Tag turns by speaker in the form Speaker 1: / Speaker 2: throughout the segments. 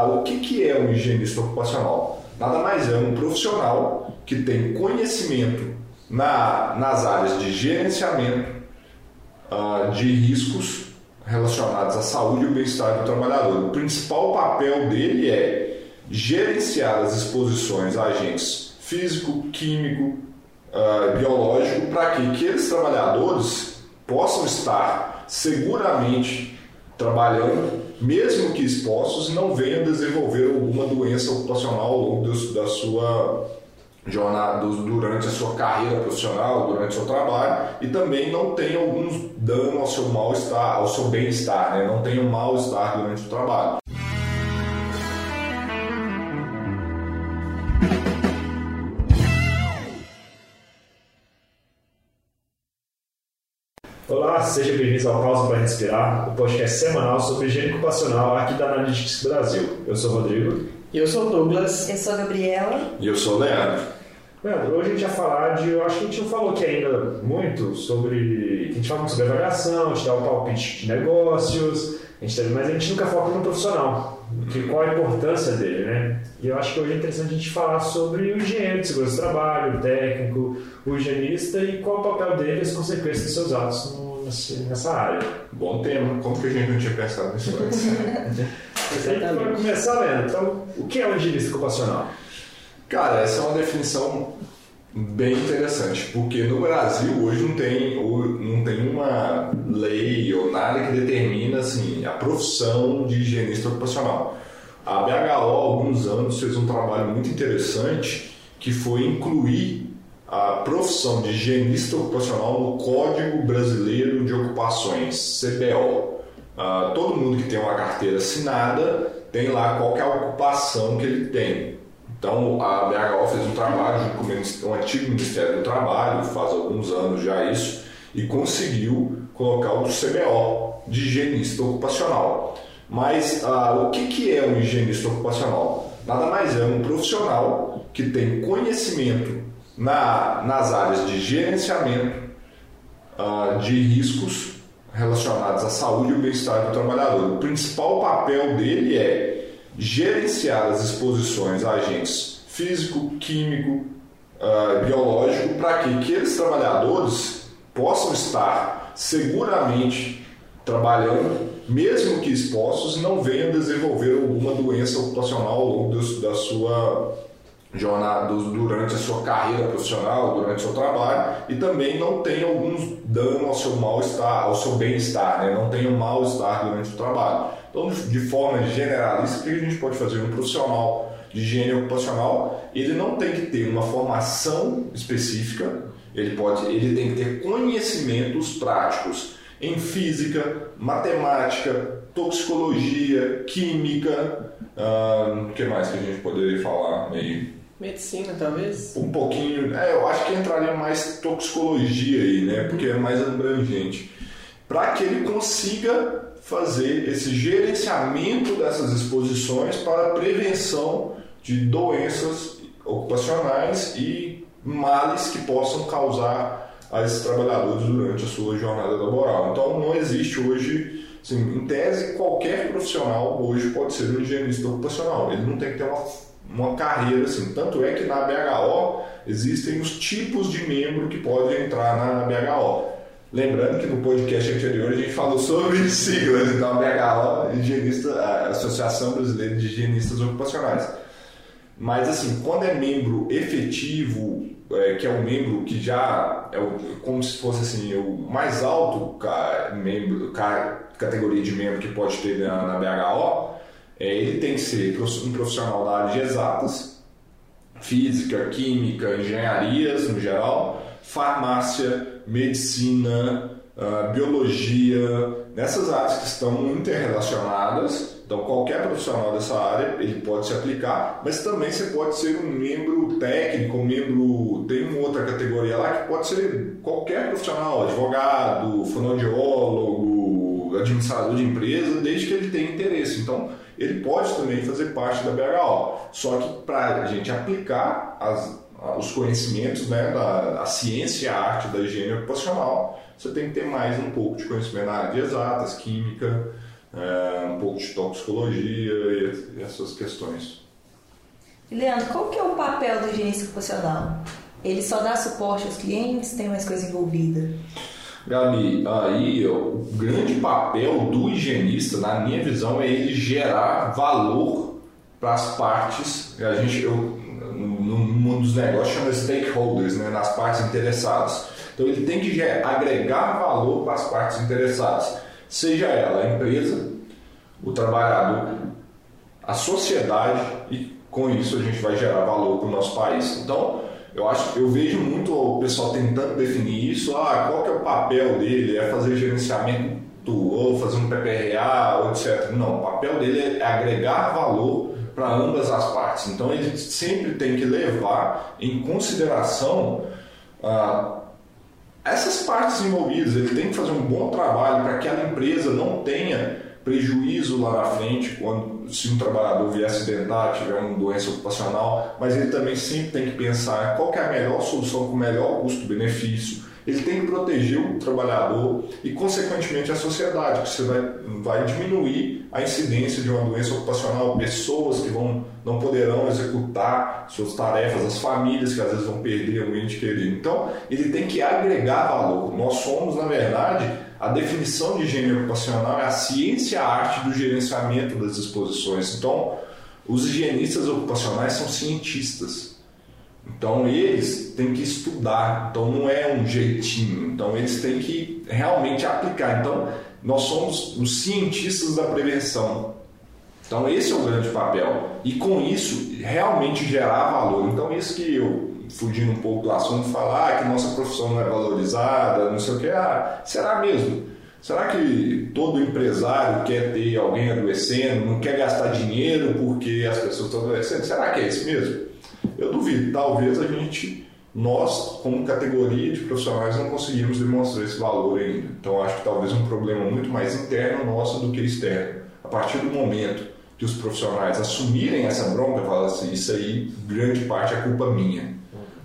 Speaker 1: O que, que é um higienista ocupacional? Nada mais é um profissional que tem conhecimento na, nas áreas de gerenciamento uh, de riscos relacionados à saúde e o bem-estar do trabalhador. O principal papel dele é gerenciar as exposições a agentes físico, químico, uh, biológico, para que aqueles trabalhadores possam estar seguramente trabalhando mesmo que expostos, não venham desenvolver alguma doença ocupacional ao longo da sua jornada, durante a sua carreira profissional, durante o seu trabalho, e também não tenham alguns dano ao seu mal-estar, ao seu bem-estar, né? não tenham mal-estar durante o trabalho.
Speaker 2: Olá, seja bem-vindo ao Pausa para Respirar, o podcast semanal sobre higiene ocupacional aqui da Analytics Brasil. Eu sou o Rodrigo.
Speaker 3: Eu sou o Douglas.
Speaker 4: Eu sou a Gabriela.
Speaker 1: E eu sou o Leandro.
Speaker 2: Leandro, hoje a gente vai falar de. Eu acho que a gente não falou aqui ainda muito sobre. A gente fala muito sobre avaliação, a gente dá o um palpite de negócios, a gente, mas a gente nunca foca no profissional, que, qual a importância dele, né? E eu acho que hoje é interessante a gente falar sobre o engenheiro de segurança do trabalho, o técnico, o higienista e qual o papel dele e as consequências dos seus atos no, nessa área.
Speaker 1: Bom tema, como que a gente não tinha pensado nisso antes?
Speaker 2: Para começar, Leandro, então, o que é um higienista ocupacional?
Speaker 1: Cara, essa é uma definição bem interessante, porque no Brasil hoje não tem, não tem uma lei ou nada que determina assim, a profissão de higienista ocupacional. A BHO, há alguns anos, fez um trabalho muito interessante que foi incluir a profissão de higienista ocupacional no Código Brasileiro de Ocupações, CBO. Uh, ah, todo mundo que tem uma carteira assinada tem lá qual é a ocupação que ele tem. Então, a BHO fez um trabalho junto com o antigo Ministério do Trabalho, faz alguns anos já isso, e conseguiu colocar o CBO de higienista ocupacional. Mas ah, o que, que é um higienista ocupacional? Nada mais é um profissional que tem conhecimento na, nas áreas de gerenciamento ah, de riscos relacionados à saúde e o bem-estar do trabalhador. O principal papel dele é gerenciar as exposições a agentes físico, químico, uh, biológico, para que aqueles trabalhadores possam estar seguramente trabalhando, mesmo que expostos, não venham desenvolver alguma doença ocupacional ao longo da sua jornada, durante a sua carreira profissional, durante o seu trabalho, e também não tenham alguns dano ao seu mal-estar, ao seu bem-estar, né? não tenham mal-estar durante o trabalho. Então, de forma generalista, o que a gente pode fazer? Um profissional de higiene ocupacional, ele não tem que ter uma formação específica, ele, pode, ele tem que ter conhecimentos práticos em física, matemática, toxicologia, química, o que mais que a gente poderia falar
Speaker 3: meio Medicina, talvez?
Speaker 1: Um pouquinho. É, eu acho que entraria mais toxicologia aí, né? Porque é mais abrangente. Para que ele consiga fazer esse gerenciamento dessas exposições para prevenção de doenças ocupacionais e males que possam causar a esses trabalhadores durante a sua jornada laboral. Então não existe hoje, assim, em tese, qualquer profissional hoje pode ser um higienista ocupacional. Ele não tem que ter uma, uma carreira assim. Tanto é que na BHO existem os tipos de membro que podem entrar na BHO. Lembrando que no podcast anterior a gente falou sobre siglas, então a BHO, a Associação Brasileira de Higienistas Ocupacionais. Mas assim, quando é membro efetivo, é, que é um membro que já é como se fosse assim, o mais alto membro, categoria de membro que pode ter na, na BHO, é, ele tem que ser um profissional da área de exatas, física, química, engenharias no geral, farmácia, medicina, uh, biologia, nessas áreas que estão interrelacionadas. Então, qualquer profissional dessa área ele pode se aplicar, mas também você pode ser um membro técnico, um membro. Tem uma outra categoria lá que pode ser qualquer profissional, advogado, fonoaudiólogo, administrador de empresa, desde que ele tenha interesse. Então, ele pode também fazer parte da BHO. Só que para a gente aplicar as, os conhecimentos né, da, ciência e a arte da higiene ocupacional, você tem que ter mais um pouco de conhecimento na área de exatas, química, é, um pouco de toxicologia e, essas questões.
Speaker 4: Leandro, qual que é o papel do higienista ocupacional? Ele só dá suporte aos clientes? Tem mais coisa envolvida?
Speaker 1: Gabi, aí o grande papel do higienista, na minha visão, é ele gerar valor para as partes. A gente, eu, no mundo dos negócios, chama stakeholders, né, nas partes interessadas. Então ele tem que agregar valor para as partes interessadas, seja ela a empresa, o trabalhador, a sociedade e com isso a gente vai gerar valor para o nosso país. Então, eu acho, eu vejo muito o pessoal tentando definir isso. Ah, qual que é o papel dele? É fazer gerenciamento ou fazer um PPRA, ou etc. Não, o papel dele é agregar valor para ambas as partes. Então ele sempre tem que levar em consideração ah, essas partes envolvidas. Ele tem que fazer um bom trabalho para que aquela empresa não tenha prejuízo lá na frente, quando, se um trabalhador vier acidentar, tiver uma doença ocupacional, mas ele também sempre tem que pensar qual que é a melhor solução com o melhor custo-benefício. Ele tem que proteger o trabalhador e, consequentemente, a sociedade, que você vai, vai diminuir a incidência de uma doença ocupacional, pessoas que vão, não poderão executar suas tarefas, as famílias que às vezes vão perder um ente querido. Então, ele tem que agregar valor. Nós somos, na verdade, a definição de higiene ocupacional é a ciência e a arte do gerenciamento das exposições. Então, os higienistas ocupacionais são cientistas. Então, eles têm que estudar. Então, não é um jeitinho. Então, eles têm que realmente aplicar. Então, nós somos os cientistas da prevenção. Então, esse é o grande papel. E com isso, realmente gerar valor. Então, isso que eu fugindo um pouco do assunto, falar ah, que nossa profissão não é valorizada, não sei o que. Ah, será mesmo? Será que todo empresário quer ter alguém adoecendo, não quer gastar dinheiro porque as pessoas estão adoecendo? Será que é isso mesmo? Eu duvido. Talvez a gente, nós, como categoria de profissionais, não conseguimos demonstrar esse valor ainda. Então acho que talvez um problema muito mais interno nosso do que externo. A partir do momento que os profissionais assumirem essa bronca, falar assim, isso aí, grande parte é culpa minha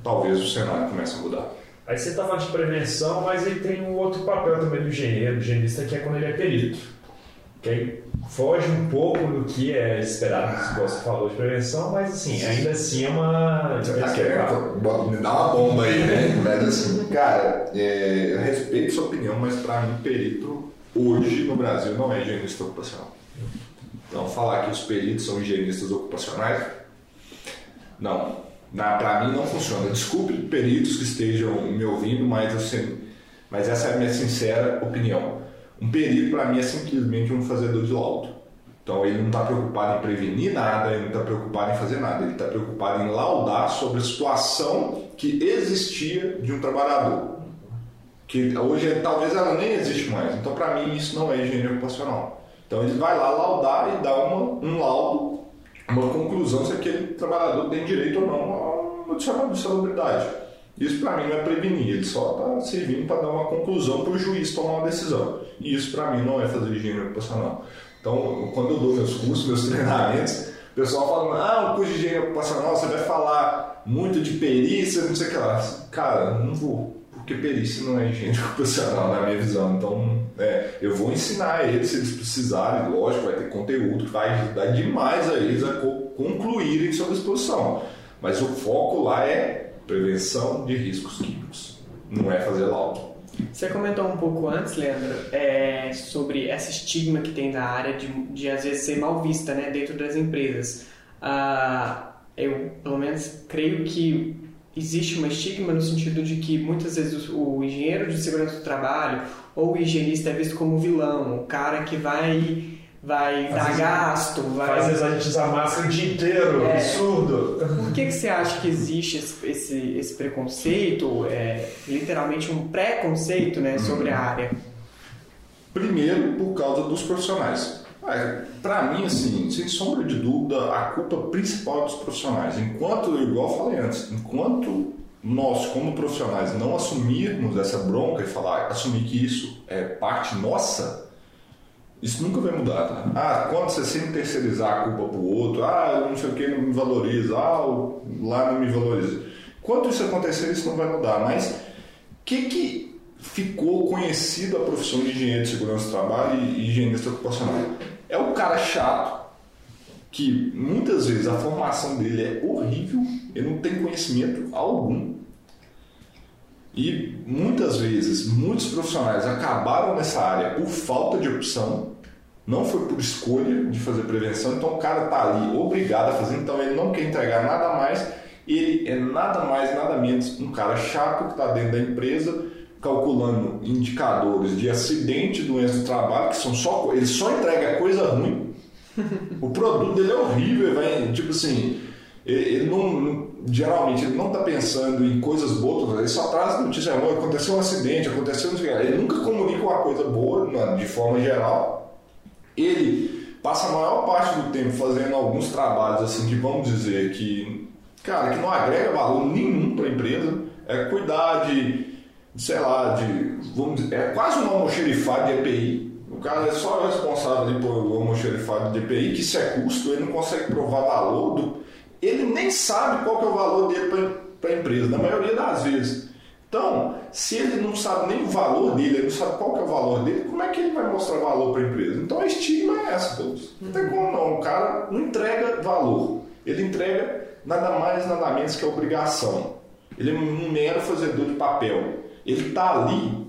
Speaker 1: talvez o cenário comece a mudar.
Speaker 2: Aí você está falando de prevenção, mas ele tem um outro papel também do engenheiro, do higienista, que é quando ele é perito. Que aí foge um pouco do que é esperado, se você falou de prevenção, mas assim, ainda assim é uma.
Speaker 1: Tá querendo me dá uma bomba aí, né? Mas assim, cara, é, eu respeito sua opinião, mas para mim, perito hoje no Brasil não é higienista ocupacional. Então, falar que os peritos são higienistas ocupacionais, não. Para mim não funciona. Desculpe peritos que estejam me ouvindo, mas, assim, mas essa é a minha sincera opinião. Um perito para mim é simplesmente um fazedor de laudo. Então ele não está preocupado em prevenir nada, ele não está preocupado em fazer nada, ele está preocupado em laudar sobre a situação que existia de um trabalhador. Que hoje talvez ela nem existe mais. Então para mim isso não é higiene ocupacional. Então ele vai lá laudar e dar uma, um laudo uma conclusão se aquele trabalhador tem direito ou não a uma de salubridade. Isso para mim não é prevenir, ele só está servindo para dar uma conclusão para o juiz tomar uma decisão. E isso para mim não é fazer higiene ocupacional. Então, quando eu dou meus cursos, meus treinamentos, o pessoal fala: ah, o curso de higiene ocupacional você vai falar muito de perícia, não sei o que lá. Cara, não vou porque perícia não é higiene ocupacional na minha visão. Então, é, eu vou ensinar eles se eles precisarem, lógico, vai ter conteúdo que vai ajudar demais a eles a concluírem sua exposição. Mas o foco lá é prevenção de riscos químicos, não é fazer laudo.
Speaker 3: Você comentou um pouco antes, Leandro, é, sobre essa estigma que tem na área de, de às vezes ser mal vista né, dentro das empresas. Ah, eu, pelo menos, creio que existe uma estigma no sentido de que muitas vezes o engenheiro de segurança do trabalho ou o higienista é visto como vilão, o cara que vai vai Às dar gasto, vai...
Speaker 2: Às vezes a gente usa máscara o dia inteiro, é... absurdo.
Speaker 3: Por que, que você acha que existe esse, esse, esse preconceito, é, literalmente um preconceito né, sobre a área?
Speaker 1: Primeiro, por causa dos profissionais. É, para mim, assim, sem sombra de dúvida, a culpa principal é dos profissionais. Enquanto, igual eu falei antes, enquanto nós, como profissionais, não assumirmos essa bronca e falar, assumir que isso é parte nossa, isso nunca vai mudar, tá? Ah, quando você sempre terceirizar a culpa pro outro, ah, não sei o que, não me valoriza, ah, lá não me valoriza. Enquanto isso acontecer, isso não vai mudar. Mas o que que ficou conhecido a profissão de engenheiro de segurança do trabalho e higienista ocupacional? É o cara chato, que muitas vezes a formação dele é horrível, ele não tem conhecimento algum. E muitas vezes, muitos profissionais acabaram nessa área por falta de opção, não foi por escolha de fazer prevenção, então o cara está ali obrigado a fazer, então ele não quer entregar nada mais, ele é nada mais, nada menos um cara chato que está dentro da empresa, calculando indicadores de acidente, doença do trabalho, que são só. Ele só entrega coisa ruim. O produto dele é horrível, vai, tipo assim, ele não, geralmente ele não está pensando em coisas boas, ele só traz notícia ruim, aconteceu um acidente, aconteceu um Ele nunca comunica uma coisa boa, de forma geral. Ele passa a maior parte do tempo fazendo alguns trabalhos assim que vamos dizer que, cara, que não agrega valor nenhum para a empresa. É cuidar de, sei lá, de, vamos dizer, é quase um almoxerifado de EPI cara é só responsável ali por almoxerifado de EPI, que isso é custo, ele não consegue provar valor, do, ele nem sabe qual que é o valor dele para a empresa, na maioria das vezes. Então, se ele não sabe nem o valor dele, ele não sabe qual que é o valor dele, como é que ele vai mostrar valor para a empresa? Então a estigma é essa, todos. Não tem como não, o cara não entrega valor. Ele entrega nada mais, nada menos que a obrigação. Ele é um mero fazedor de papel. Ele está ali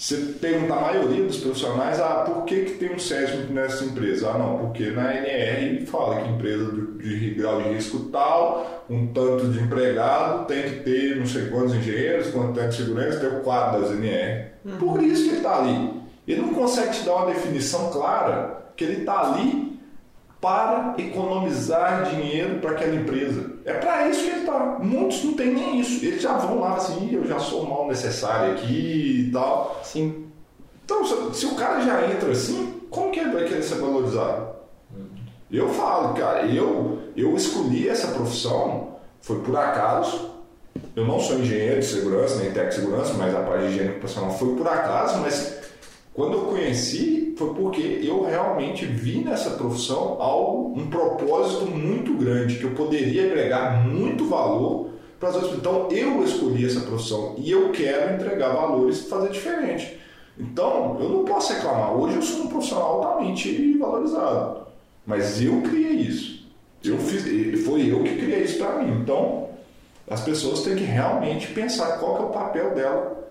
Speaker 1: você pergunta a maioria dos profissionais, ah, por que, que tem um SESMIC nessa empresa? Ah, não, porque na NR fala que empresa de, de grau de risco tal, um tanto de empregado, tem que ter não sei quantos engenheiros, quanto tempo de segurança, tem o quadro das NR. Uhum. Por isso que ele está ali. Ele não consegue te dar uma definição clara que ele está ali para economizar dinheiro para aquela empresa. É para isso que ele está. Muitos não tem nem isso. Eles já vão lá assim, eu já sou mal necessário aqui e tal.
Speaker 3: Sim.
Speaker 1: Então, se, se o cara já entra assim, como que ele vai querer ser valorizado? Eu falo, cara, eu, eu escolhi essa profissão, foi por acaso. Eu não sou engenheiro de segurança, nem técnico de segurança, mas a parte de higiene profissional foi por acaso, mas quando eu conheci, foi porque eu realmente vi nessa profissão algo, um propósito muito grande, que eu poderia agregar muito valor para as outras Então, eu escolhi essa profissão e eu quero entregar valores e fazer diferente. Então, eu não posso reclamar. Hoje eu sou um profissional altamente valorizado. Mas eu criei isso. Eu fiz, foi eu que criei isso para mim. Então, as pessoas têm que realmente pensar qual é o papel dela,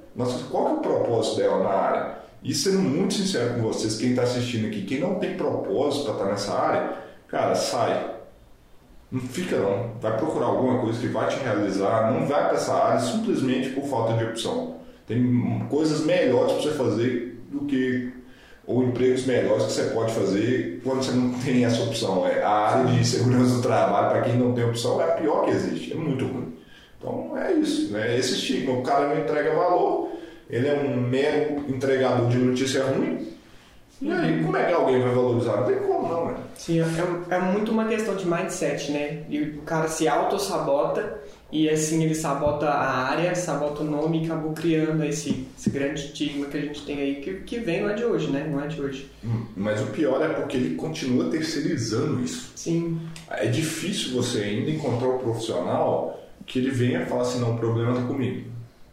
Speaker 1: qual é o propósito dela na área. E sendo muito sincero com vocês, quem está assistindo aqui, quem não tem propósito para estar tá nessa área, cara, sai. Não fica não. Vai procurar alguma coisa que vai te realizar. Não vai para essa área simplesmente por falta de opção. Tem coisas melhores para você fazer do que ou empregos melhores que você pode fazer quando você não tem essa opção. É, a área de segurança do trabalho, para quem não tem opção, é a pior que existe. É muito ruim. Então é isso. Né? Esse estigma. O cara não entrega valor ele é um mero entregador de notícia ruim. E aí, como é que alguém vai valorizar? Não tem como, não, né?
Speaker 3: Sim, é, é muito uma questão de mindset, né? E o cara se auto-sabota e assim ele sabota a área, sabota o nome e acabou criando esse, esse grande estigma que a gente tem aí, que, que vem lá de hoje, né? Não é de hoje.
Speaker 1: Hum, mas o pior é porque ele continua terceirizando isso.
Speaker 3: Sim.
Speaker 1: É difícil você ainda encontrar um profissional que ele venha falar assim, não, o problema está comigo.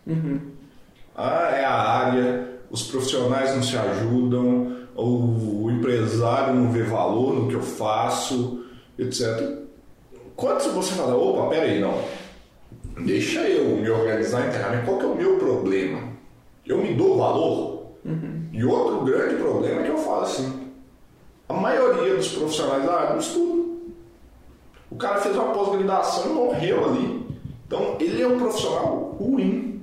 Speaker 3: Uhum
Speaker 1: ah, é a área, os profissionais não se ajudam, o empresário não vê valor no que eu faço, etc. Quando você fala, opa, peraí, não, deixa eu me organizar internamente, qual que é o meu problema? Eu me dou valor?
Speaker 3: Uhum.
Speaker 1: E outro grande problema é que eu falo assim, a maioria dos profissionais da área não estuda. O cara fez uma pós-graduação e morreu ali. Então, ele é um profissional ruim.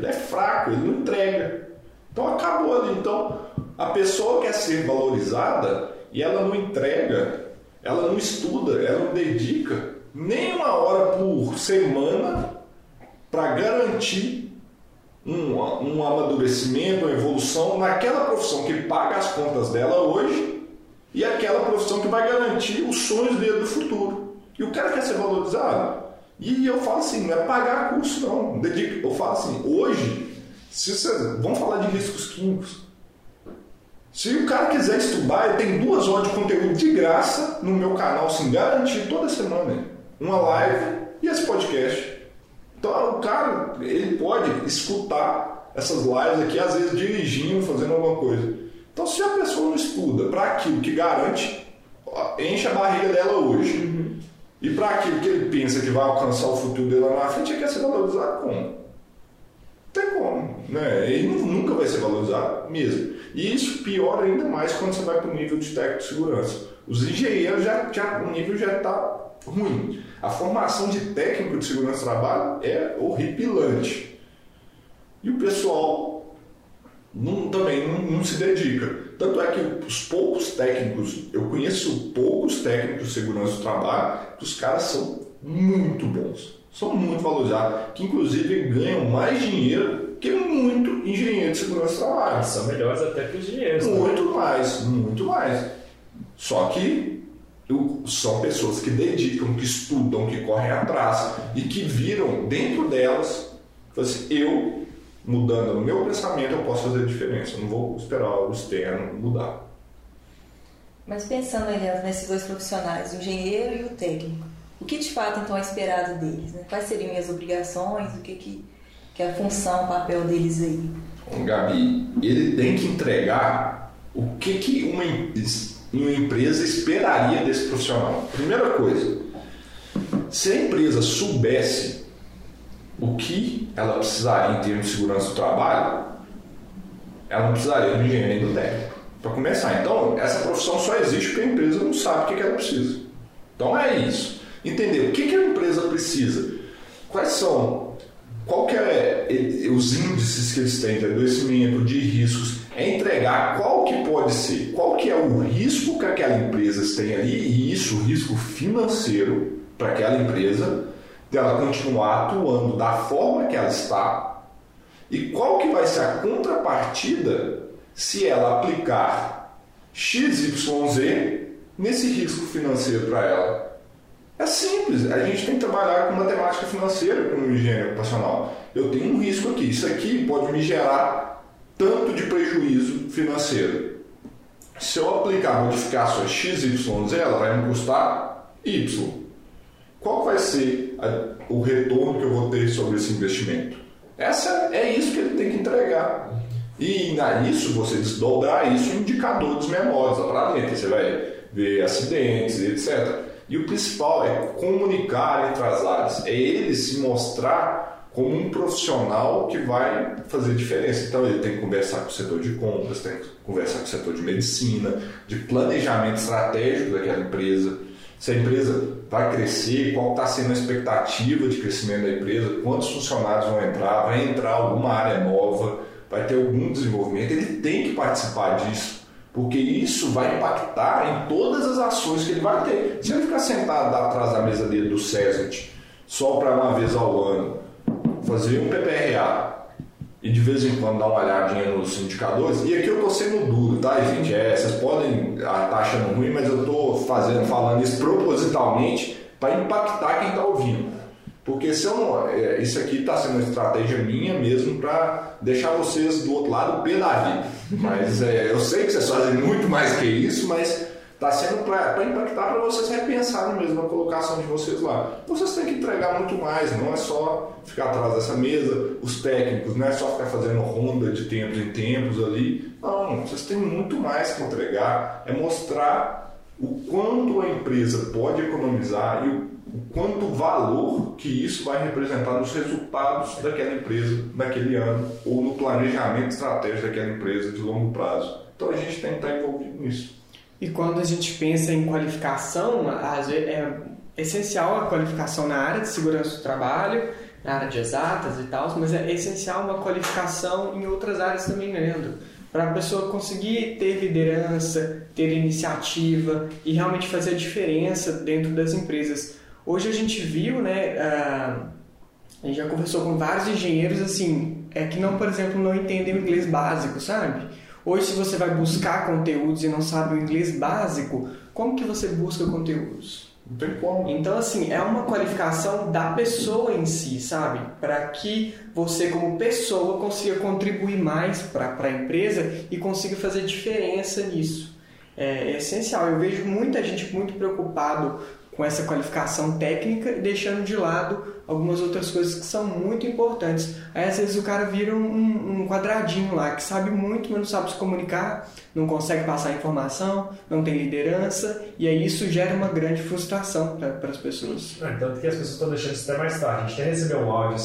Speaker 1: Ele é fraco, ele não entrega. Então acabou ali. Então a pessoa quer ser valorizada e ela não entrega, ela não estuda, ela não dedica nem uma hora por semana para garantir um, um amadurecimento, uma evolução naquela profissão que paga as contas dela hoje e aquela profissão que vai garantir os sonhos dele do futuro. E o cara quer ser valorizado. E eu falo assim, não é pagar curso não. Eu falo assim, hoje, se você, vamos falar de riscos químicos. Se o cara quiser estudar, eu tenho duas horas de conteúdo de graça no meu canal, assim, garantido toda semana. Uma live e esse podcast. Então o cara, ele pode escutar essas lives aqui, às vezes dirigindo, fazendo alguma coisa. Então, se a pessoa não estuda para aquilo que garante, enche a barriga dela hoje. E para aquilo que ele pensa que vai alcançar o futuro dele lá na frente, ele quer ser valorizado como? Não tem como. Né? Ele nunca vai ser valorizado mesmo. E isso piora ainda mais quando você vai para o nível de técnico de segurança. Os engenheiros, já, já, o nível já está ruim. A formação de técnico de segurança do trabalho é horripilante. E o pessoal não, também não, não, se dedica. Tanto é que os poucos técnicos, eu conheço poucos técnicos de segurança do trabalho, que os caras são muito bons, são muito valorizados, que inclusive ganham mais dinheiro que muito engenheiro de segurança do trabalho.
Speaker 2: São melhores até que os engenheiros.
Speaker 1: Né? Muito né? mais, muito mais. Só que são pessoas que dedicam, que estudam, que correm atrás e que viram dentro delas, assim, eu mudando no meu pensamento eu posso fazer a diferença, eu não vou esperar o externo mudar.
Speaker 4: Mas pensando, Elias, nesses dois profissionais, o engenheiro e o técnico, o que de fato então é esperado deles? Né? Quais seriam as obrigações? O que, que, que é a função, o papel deles aí?
Speaker 1: Gabi, ele tem que entregar o que, que uma uma empresa esperaria desse profissional? Primeira coisa, se a empresa soubesse o que ela precisaria em termos de segurança do trabalho, ela não precisaria do engenheiro do técnico. Para começar, então, essa profissão só existe porque a empresa não sabe o que ela precisa. Então é isso. Entender o que a empresa precisa, quais são, qual que é os índices que eles têm de adoecimento, de riscos, é entregar qual que pode ser, qual que é o risco que aquela empresa tem ali, e isso, o risco financeiro para aquela empresa, dela continuar atuando da forma que ela está, e qual que vai ser a contrapartida se ela aplicar XYZ nesse risco financeiro para ela. É simples, a gente tem que trabalhar com matemática financeira como engenheiro ocupacional. Eu tenho um risco aqui, isso aqui pode me gerar tanto de prejuízo financeiro. Se eu aplicar modificações XYZ, ela vai me custar Y. Qual vai ser a, o retorno que eu vou ter sobre esse investimento? Essa é isso que ele tem que entregar. E nisso você desdobrar isso em indicadores menores lá para dentro. Você vai ver acidentes, etc. E o principal é comunicar entre as áreas, é ele se mostrar como um profissional que vai fazer diferença. Então ele tem que conversar com o setor de compras, tem que conversar com o setor de medicina, de planejamento estratégico daquela empresa. Se a empresa vai crescer, qual está sendo a expectativa de crescimento da empresa, quantos funcionários vão entrar, vai entrar alguma área nova, vai ter algum desenvolvimento, ele tem que participar disso. Porque isso vai impactar em todas as ações que ele vai ter. Se ele ficar sentado atrás da mesa dele do SESNT só para uma vez ao ano, fazer um PPRA e de vez em quando dar uma olhadinha nos indicadores, e aqui eu estou sendo duro, tá, gente? É, vocês podem estar tá achando ruim, mas eu estou fazendo, falando isso propositalmente para impactar quem está ouvindo. Porque se eu não, é, isso aqui está sendo uma estratégia minha mesmo para deixar vocês do outro lado pé da vida. Mas é, eu sei que vocês fazem muito mais que isso, mas Está sendo para impactar para vocês repensarem mesmo a colocação de vocês lá. Vocês têm que entregar muito mais, não é só ficar atrás dessa mesa, os técnicos, não é só ficar fazendo ronda de tempos em tempos ali. Não, vocês têm muito mais que entregar. É mostrar o quanto a empresa pode economizar e o, quanto valor que isso vai representar nos resultados daquela empresa naquele ano ou no planejamento estratégico daquela empresa de longo prazo. Então a gente tem que estar envolvido nisso.
Speaker 3: E quando a gente pensa em qualificação, é essencial a qualificação na área de segurança do trabalho, na área de exatas e tal, mas é essencial uma qualificação em outras áreas também, né, Leandro? Para a pessoa conseguir ter liderança, ter iniciativa e realmente fazer a diferença dentro das empresas. Hoje a gente viu, né, a gente já conversou com vários engenheiros assim, é que não, por exemplo, não entendem o inglês básico, sabe? Hoje, se você vai buscar conteúdos e não sabe o inglês básico, como que você busca conteúdos?
Speaker 1: Não tem como.
Speaker 3: Então, assim, é uma qualificação da pessoa em si, sabe? Para que você, como pessoa, consiga contribuir mais para a empresa e consiga fazer diferença nisso. É, é essencial. Eu vejo muita gente muito preocupado com essa qualificação técnica e deixando de lado algumas outras coisas que são muito importantes. Aí às vezes o cara vira um, um quadradinho lá, que sabe muito, mas não sabe se comunicar, não consegue passar informação, não tem liderança, e aí isso gera uma grande frustração para as pessoas.
Speaker 2: É, tanto que as pessoas estão deixando isso até mais tarde. A gente até recebeu um áudio,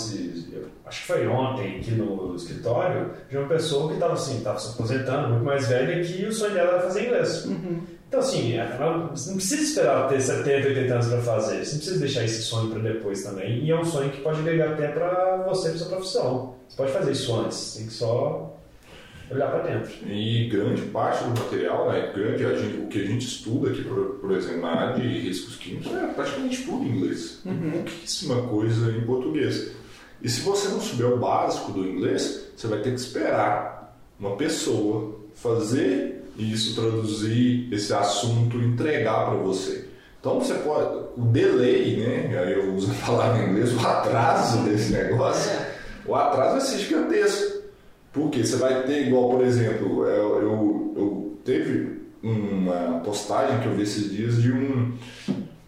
Speaker 2: acho que foi ontem, aqui no escritório, de uma pessoa que estava assim, estava se aposentando, muito mais velha, que o sonho dela era fazer inglês. Uhum. Então, assim, é, você não precisa esperar ter 70, 80 anos para fazer. Você não precisa deixar esse sonho para depois também. E é um sonho que pode agregar até para você, para sua profissão. Você pode fazer isso antes. Tem que só olhar para dentro.
Speaker 1: E grande parte do material, né, grande, gente, o que a gente estuda aqui, por, por, exemplo, na área de riscos químicos, é praticamente tudo em inglês. Uhum. Pouquíssima coisa em português. E se você não souber o básico do inglês, você vai ter que esperar uma pessoa fazer isso, traduzir esse assunto, entregar para você. Então você pode, o delay, né? Eu uso a palavra em inglês, o atraso desse negócio, o atraso vai ser gigantesco. Porque você vai ter, igual, por exemplo, eu, eu, eu teve uma postagem que eu vi esses dias de um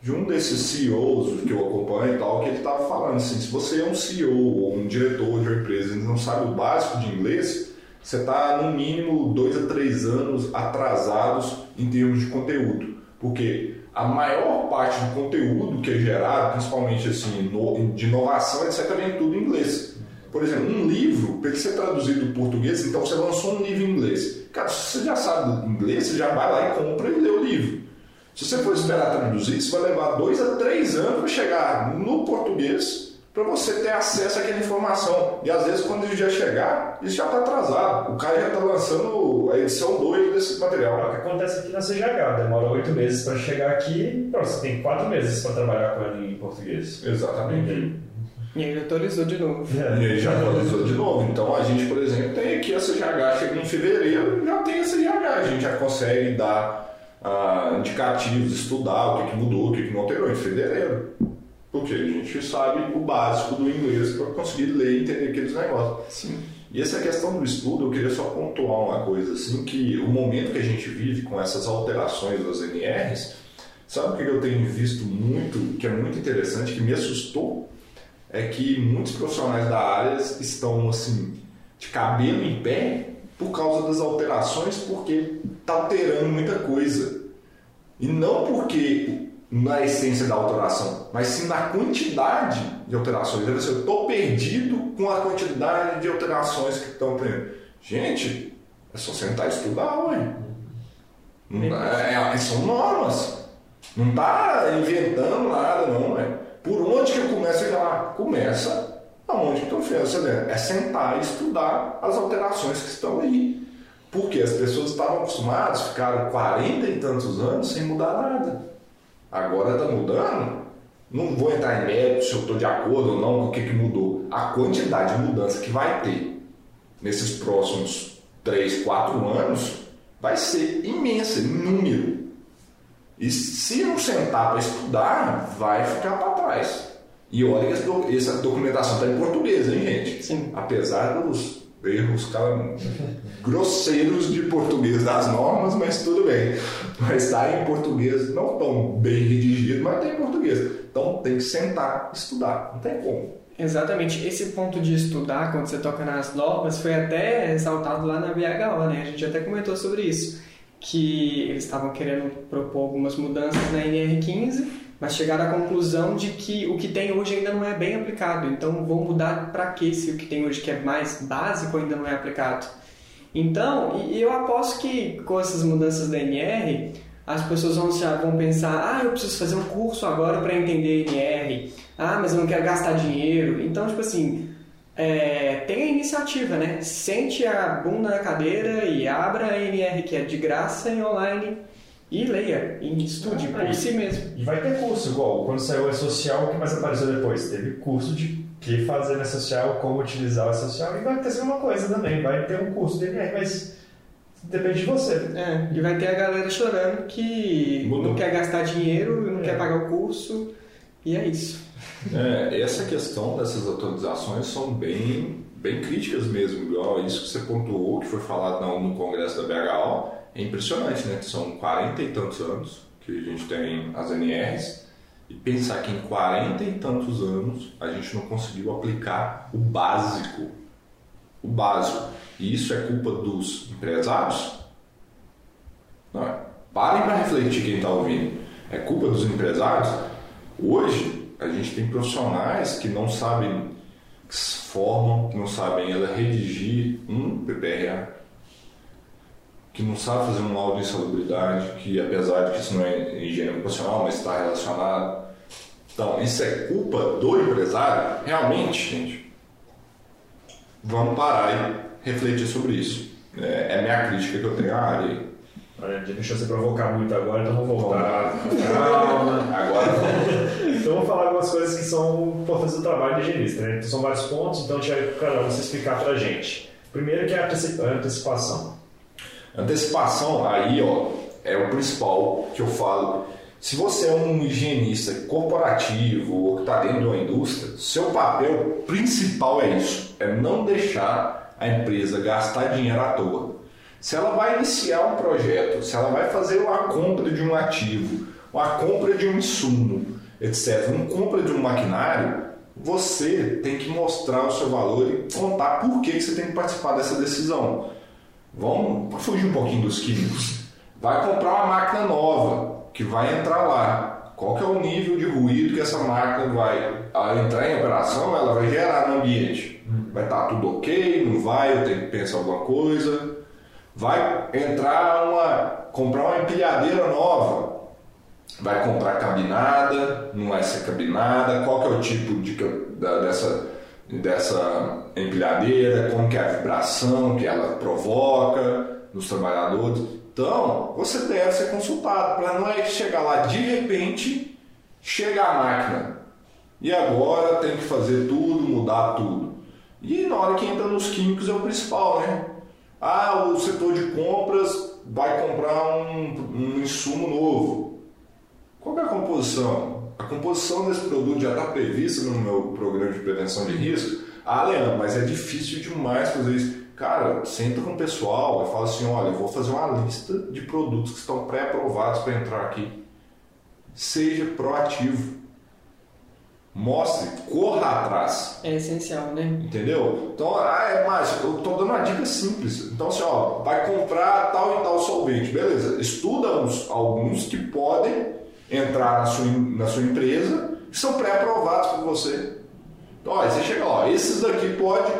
Speaker 1: de um desses CEOs que eu acompanho e tal, que ele estava falando assim, se você é um CEO ou um diretor de uma empresa e não sabe o básico de inglês, você está no mínimo dois a três anos atrasados em termos de conteúdo, porque a maior parte do conteúdo que é gerado, principalmente assim, de inovação, etc., vem tudo em inglês. Por exemplo, um livro, para ele ser traduzido para português, então você lançou um livro em inglês. Cara, se você já sabe inglês, você já vai lá e compra e lê o livro. Se você for esperar traduzir, isso vai levar dois a três anos para chegar no português para você ter acesso àquela informação. E às vezes, quando ele já chegar, isso já está atrasado. O cara já está lançando a edição 2 desse material.
Speaker 2: É o que acontece aqui na CGH. Demora oito meses para chegar aqui, pronto, você tem quatro meses para trabalhar com ele em português.
Speaker 1: Exatamente. Uhum.
Speaker 3: E ele atualizou de novo.
Speaker 1: É. E ele já atualizou de novo. Então a gente, por exemplo, tem aqui a CGH, chega em fevereiro, já tem a CGH. A gente já consegue dar ah, indicativos, estudar o que, que mudou, o que, que não alterou em fevereiro. Porque a gente sabe o básico do inglês para conseguir ler e entender aqueles negócios.
Speaker 3: Sim.
Speaker 1: E essa questão do estudo, eu queria só pontuar uma coisa, assim, que o momento que a gente vive com essas alterações das NRs, sabe o que eu tenho visto muito, que é muito interessante, que me assustou? É que muitos profissionais da área estão, assim, de cabelo em pé por causa das alterações, porque está alterando muita coisa. E não porque na essência da alteração, mas sim na quantidade de alterações. Eu estou perdido com a quantidade de alterações que estão tendo. Gente, é só sentar e estudar hoje. É, é, são normas. Não está inventando nada, não. É. Por onde que eu começo a lá? Começa aonde que eu faço. É sentar e estudar as alterações que estão aí. Porque as pessoas estavam acostumadas, ficaram 40 e tantos anos sem mudar nada. Agora está mudando. Não vou entrar em mérito se eu estou de acordo ou não com o que, que mudou. A quantidade de mudança que vai ter nesses próximos 3, 4 anos vai ser imensa, em número. E se não sentar para estudar, vai ficar para trás. E olha que essa documentação está em português, hein, gente?
Speaker 3: Sim.
Speaker 1: Apesar dos erros cara, grosseiros de português das normas, mas tudo bem. Mas está em português, não tão bem redigido, mas tem em português. Então tem que sentar estudar, não tem como.
Speaker 3: Exatamente. Esse ponto de estudar, quando você toca nas normas, foi até ressaltado lá na BHO, né? A gente até comentou sobre isso. Que eles estavam querendo propor algumas mudanças na NR15 mas chegaram à conclusão de que o que tem hoje ainda não é bem aplicado. Então, vão mudar para quê se o que tem hoje que é mais básico ainda não é aplicado? Então, eu aposto que com essas mudanças da NR, as pessoas vão, vão pensar: ah, eu preciso fazer um curso agora para entender NR. Ah, mas eu não quero gastar dinheiro. Então, tipo assim, é, tem a iniciativa, né? Sente a bunda na cadeira e abra a NR, que é de graça e online e leia, e estude ah, por si mesmo.
Speaker 2: E vai ter curso, igual quando saiu o social, o que mais apareceu depois? Teve curso de que fazer na social, como utilizar a social, e vai ter uma coisa também, vai ter um curso de MR, mas depende de você.
Speaker 3: É, e vai ter a galera chorando que Mudou. não quer gastar dinheiro, não é. quer pagar o curso, e é isso.
Speaker 1: É, essa questão dessas atualizações são bem, bem críticas mesmo, igual isso que você pontuou, que foi falado no congresso da BHO, é impressionante, né? São 40 e tantos anos que a gente tem as NRs e pensar que em 40 e tantos anos a gente não conseguiu aplicar o básico. O básico. E isso é culpa dos empresários? Não é. Parem para refletir quem está ouvindo. É culpa dos empresários? Hoje, a gente tem profissionais que não sabem, que se formam, que não sabem ela redigir um PPRA, que não sabe fazer um laudo de insalubridade, que apesar de que isso não é higiene ocupacional, mas está relacionado. Então, isso é culpa do empresário? Realmente, gente, vamos parar e refletir sobre isso. É, é minha crítica que eu tenho à área aí.
Speaker 2: Olha, deixa você provocar muito agora, então vamos voltar. Calma.
Speaker 1: Agora
Speaker 2: Então vamos falar algumas coisas que são importantes do trabalho de higienista, né? Então são vários pontos, então a gente vai cada um se explicar pra gente. Primeiro que é a a antecipação.
Speaker 1: Antecipação, aí ó, é o principal que eu falo. Se você é um higienista corporativo ou que está dentro de uma indústria, seu papel principal é isso: é não deixar a empresa gastar dinheiro à toa. Se ela vai iniciar um projeto, se ela vai fazer uma compra de um ativo, uma compra de um insumo, etc., uma compra de um maquinário, você tem que mostrar o seu valor e contar por que você tem que participar dessa decisão. Vamos fugir um pouquinho dos químicos. Vai comprar uma máquina nova que vai entrar lá. Qual que é o nível de ruído que essa máquina vai ao entrar em operação, ela vai gerar no ambiente? Vai estar tudo ok? Não vai? Eu tenho que pensar alguma coisa? Vai entrar uma comprar uma empilhadeira nova. Vai comprar cabinada? Não vai ser cabinada? Qual que é o tipo de dessa dessa empilhadeira, como que é a vibração que ela provoca nos trabalhadores. Então, você deve ser consultado para não é chegar lá de repente, chega a máquina e agora tem que fazer tudo, mudar tudo. E na hora que entra nos químicos é o principal, né? Ah, o setor de compras vai comprar um, um insumo novo. Qual é a composição? A composição desse produto já está prevista no meu programa de prevenção de risco. Ah, Leandro, mas é difícil demais fazer isso. Cara, senta com o pessoal e fala assim: olha, eu vou fazer uma lista de produtos que estão pré-aprovados para entrar aqui. Seja proativo. Mostre, corra atrás.
Speaker 3: É essencial, né?
Speaker 1: Entendeu? Então, ah, é mais, eu tô dando uma dica simples. Então, assim, ó, vai comprar tal e tal solvente, beleza? Estuda uns, alguns que podem entrar na sua, na sua empresa, que são pré-aprovados por você. Então, ó, você chega lá, ó, esses daqui pode,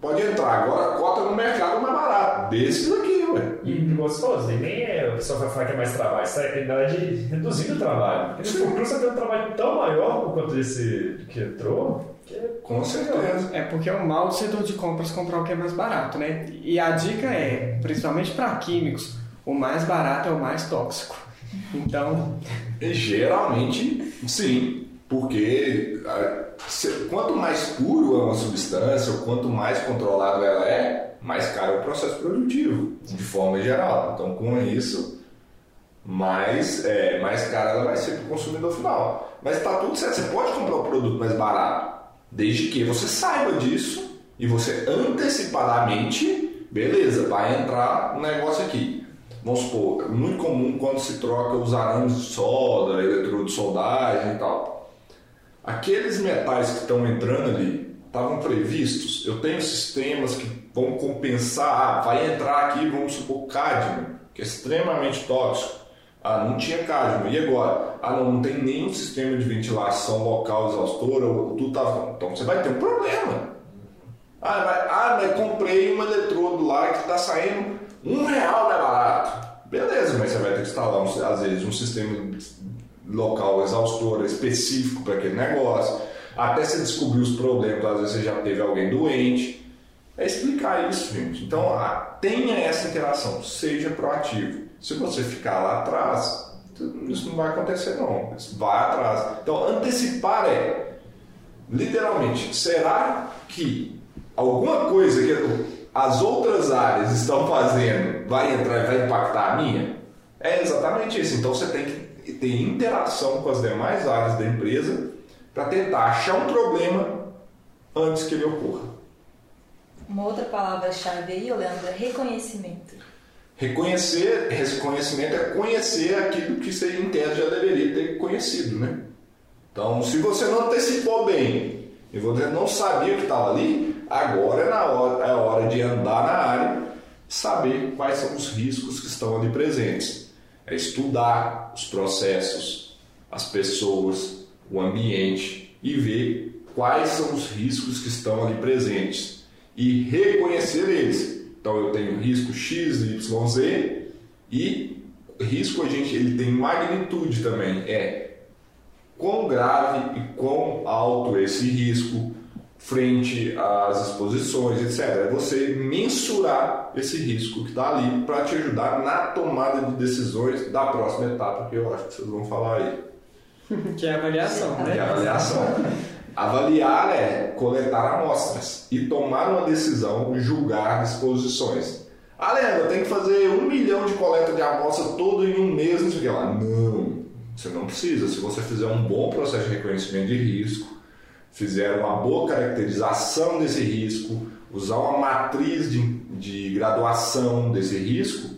Speaker 1: pode entrar, agora cota no mercado mais barato, desses daqui, ué.
Speaker 2: E falou, assim, nem é o pessoal vai falar que é mais trabalho, isso é, na verdade, reduzindo o trabalho. Porque no futuro você tem um trabalho tão maior conta desse que entrou, é
Speaker 1: Com certeza.
Speaker 3: É porque é o mal do setor de compras comprar o que é mais barato, né? E a dica é, principalmente para químicos, o mais barato é o mais tóxico. Então,
Speaker 1: Geralmente, sim, porque quanto mais puro é uma substância, ou quanto mais controlado ela é, mais caro é o processo produtivo, de forma geral. Então, com isso, mais, é, mais cara ela vai ser para o consumidor final. Mas está tudo certo, você pode comprar o produto mais barato, desde que você saiba disso e você antecipadamente, beleza, vai entrar um negócio aqui. Vamos supor, é muito comum quando se troca os arames de solda, eletrodo de soldagem e tal. Aqueles metais que estão entrando ali estavam previstos. Eu tenho sistemas que vão compensar. Ah, vai entrar aqui, vamos supor, cádmio, que é extremamente tóxico. Ah, não tinha cádmio. E agora? Ah, não, não tem nenhum sistema de ventilação local exaustora, tudo tá... Então você vai ter um problema. Ah, vai- ah, mas comprei um eletrodo lá que está saindo um real mais barato. Beleza, mas você vai ter que instalar, às vezes, um sistema local exaustor específico para aquele negócio. Até você descobrir os problemas, às vezes você já teve alguém doente. É explicar isso, gente. Então, ah, tenha essa interação, seja proativo. Se você ficar lá atrás, isso não vai acontecer, não. Vai atrás. Então, antecipar é literalmente, será que alguma coisa que as outras áreas estão fazendo vai entrar e vai impactar a minha? É exatamente isso. Então você tem que ter interação com as demais áreas da empresa para tentar achar um problema antes que ele ocorra.
Speaker 4: Uma outra palavra-chave aí, Leandro, é reconhecimento.
Speaker 1: Reconhecer, reconhecimento é conhecer aquilo que você em tese já deveria ter conhecido, né? Então, se você não antecipou bem e você não sabia o que estava ali, agora é, na hora, é hora de andar na área, saber quais são os riscos que estão ali presentes. É estudar os processos, as pessoas, o ambiente e ver quais são os riscos que estão ali presentes e reconhecer eles. Então eu tenho risco X, Y, Z e risco a gente ele tem magnitude também. É quão grave e quão alto esse risco frente às exposições, etc. É você mensurar esse risco que está ali para te ajudar na tomada de decisões da próxima etapa que eu acho que vocês vão falar aí.
Speaker 3: que é a avaliação, né?
Speaker 1: Que é a avaliação. Avaliar é coletar amostras e tomar uma decisão, julgar exposições. Ah, Leandro, eu tenho que fazer um milhão de coleta de amostra todo em um mês, não sei o que lá. Não, você não precisa. Se você fizer um bom processo de reconhecimento de risco, fizer uma boa caracterização desse risco, usar uma matriz de, de graduação desse risco,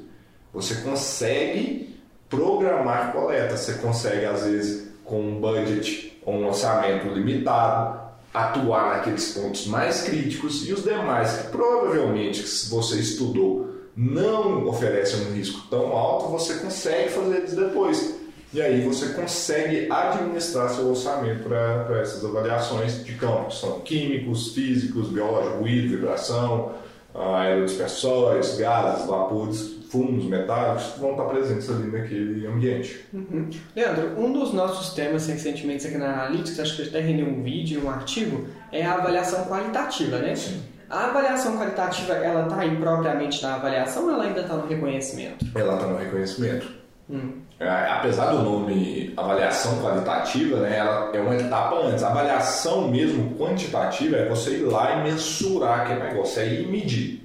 Speaker 1: você consegue programar coleta. Você consegue, às vezes, com um budget ou um orçamento limitado, atuar naqueles pontos mais críticos e os demais que provavelmente você estudou não oferecem um risco tão alto, você consegue fazer eles depois. E aí você consegue administrar seu orçamento para essas avaliações de campo, que são químicos, físicos, biológicos, ruído, vibração, aerodispersóis, gases, vapores, fumos, metálicos, vão estar presentes ali naquele ambiente.
Speaker 3: Uhum. Leandro, um dos nossos temas recentemente aqui na Analytics, acho que até rendeu um vídeo, um artigo, é a avaliação qualitativa, né?
Speaker 1: Sim.
Speaker 3: A avaliação qualitativa, ela está aí propriamente na avaliação ou ela ainda está no reconhecimento?
Speaker 1: Ela está no reconhecimento.
Speaker 3: Hum.
Speaker 1: É, apesar do nome avaliação qualitativa, né, ela é uma etapa antes. A avaliação mesmo quantitativa é você ir lá e mensurar aquele negócio, é ir medir.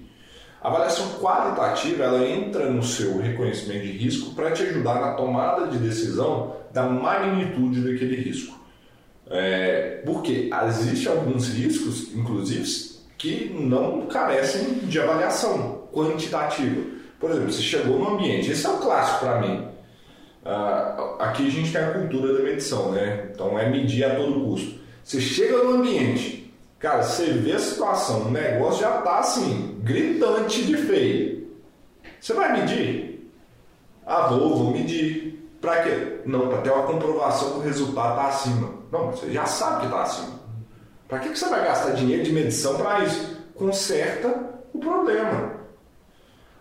Speaker 1: A avaliação qualitativa ela entra no seu reconhecimento de risco para te ajudar na tomada de decisão da magnitude daquele risco. É, porque existem alguns riscos, inclusive, que não carecem de avaliação quantitativa. Por exemplo, você chegou no ambiente, esse é o clássico para mim. Uh, aqui a gente tem a cultura da medição, né? Então é medir a todo custo. Você chega no ambiente, cara, você vê a situação, o negócio já está assim, gritante de feio. Você vai medir? Ah, vou, vou medir. Para quê? Não, para ter uma comprovação que o resultado está acima. Não, você já sabe que está acima. Para que, que você vai gastar dinheiro de medição para isso? Conserta o problema.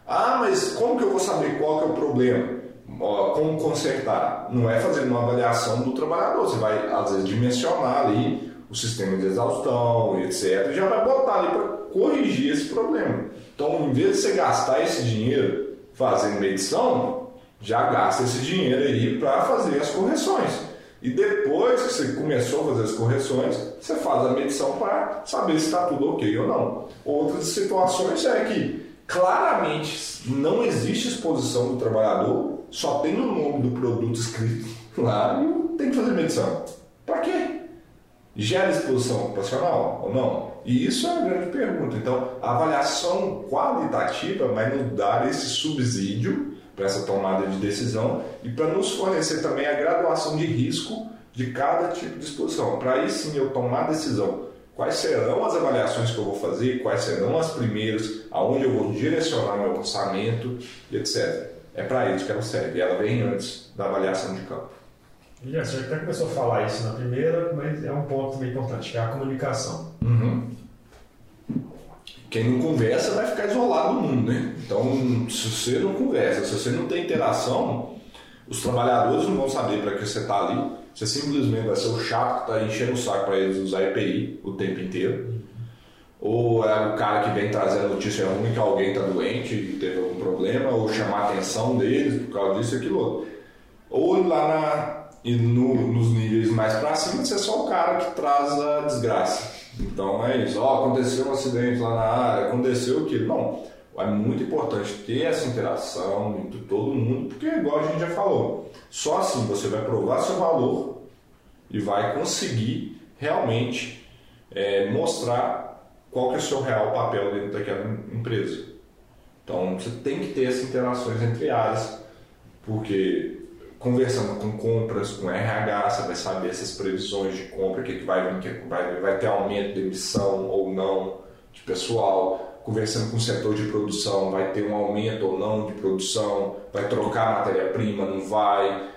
Speaker 1: Ah, mas como que eu vou saber qual que é o problema? Como consertar? Não é fazendo uma avaliação do trabalhador. Você vai, às vezes, dimensionar ali o sistema de exaustão, etc. Já vai botar ali para corrigir esse problema. Então, em vez de você gastar esse dinheiro fazendo medição, já gasta esse dinheiro aí para fazer as correções. E depois que você começou a fazer as correções, você faz a medição para saber se está tudo ok ou não. Outras situações é que claramente não existe exposição do trabalhador, só tem o nome do produto escrito lá e tem que fazer medição. Para quê? Gera exposição ocupacional ou não? E isso é a grande pergunta. Então, a avaliação qualitativa vai nos dar esse subsídio para essa tomada de decisão e para nos fornecer também a graduação de risco de cada tipo de exposição. Para aí sim eu tomar decisão quais serão as avaliações que eu vou fazer, quais serão as primeiras, aonde eu vou direcionar meu orçamento, etc. É para isso que ela serve, ela vem antes da avaliação de campo.
Speaker 2: Guilherme, você até começou a falar isso na primeira, mas é um ponto também importante, que é a comunicação.
Speaker 1: Uhum. Quem não conversa vai ficar isolado do mundo, né? Então, se você não conversa, se você não tem interação, os trabalhadores não vão saber para que você está ali. Você simplesmente vai ser o chato que está enchendo o saco para eles usar EPI o tempo inteiro. Ou é o cara que vem trazendo notícia ruim que alguém está doente e teve algum problema, ou chamar a atenção deles por causa disso e aquilo outro. Ou lá na, no, nos níveis mais para cima, você é só o cara que traz a desgraça. Então é isso, oh, aconteceu um acidente lá na área, aconteceu aquilo. Não, é muito importante ter essa interação entre todo mundo, porque igual a gente já falou, só assim você vai provar seu valor e vai conseguir realmente é, mostrar qual que é o seu real papel dentro daquela empresa. Então você tem que ter essas interações entre áreas, porque conversando com compras, com RH, você vai saber essas previsões de compra, que vai vir, que vai, vai ter aumento de emissão ou não de pessoal. Conversando com o setor de produção, vai ter um aumento ou não de produção, vai trocar matéria-prima, não vai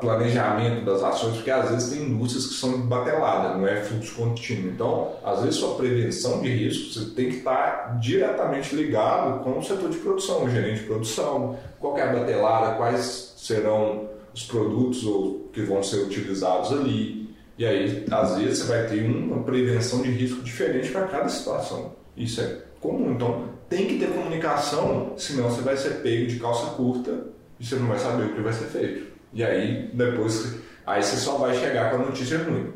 Speaker 1: planejamento das ações, porque às vezes tem indústrias que são bateladas, não é fluxo contínuo. Então, às vezes sua prevenção de risco você tem que estar diretamente ligado com o setor de produção, o gerente de produção, qual é a batelada, quais serão os produtos que vão ser utilizados ali. E aí, às vezes, você vai ter uma prevenção de risco diferente para cada situação. Isso é comum. Então, tem que ter comunicação, senão você vai ser pego de calça curta e você não vai saber o que vai ser feito. E aí, depois, aí você só vai chegar com a notícia ruim.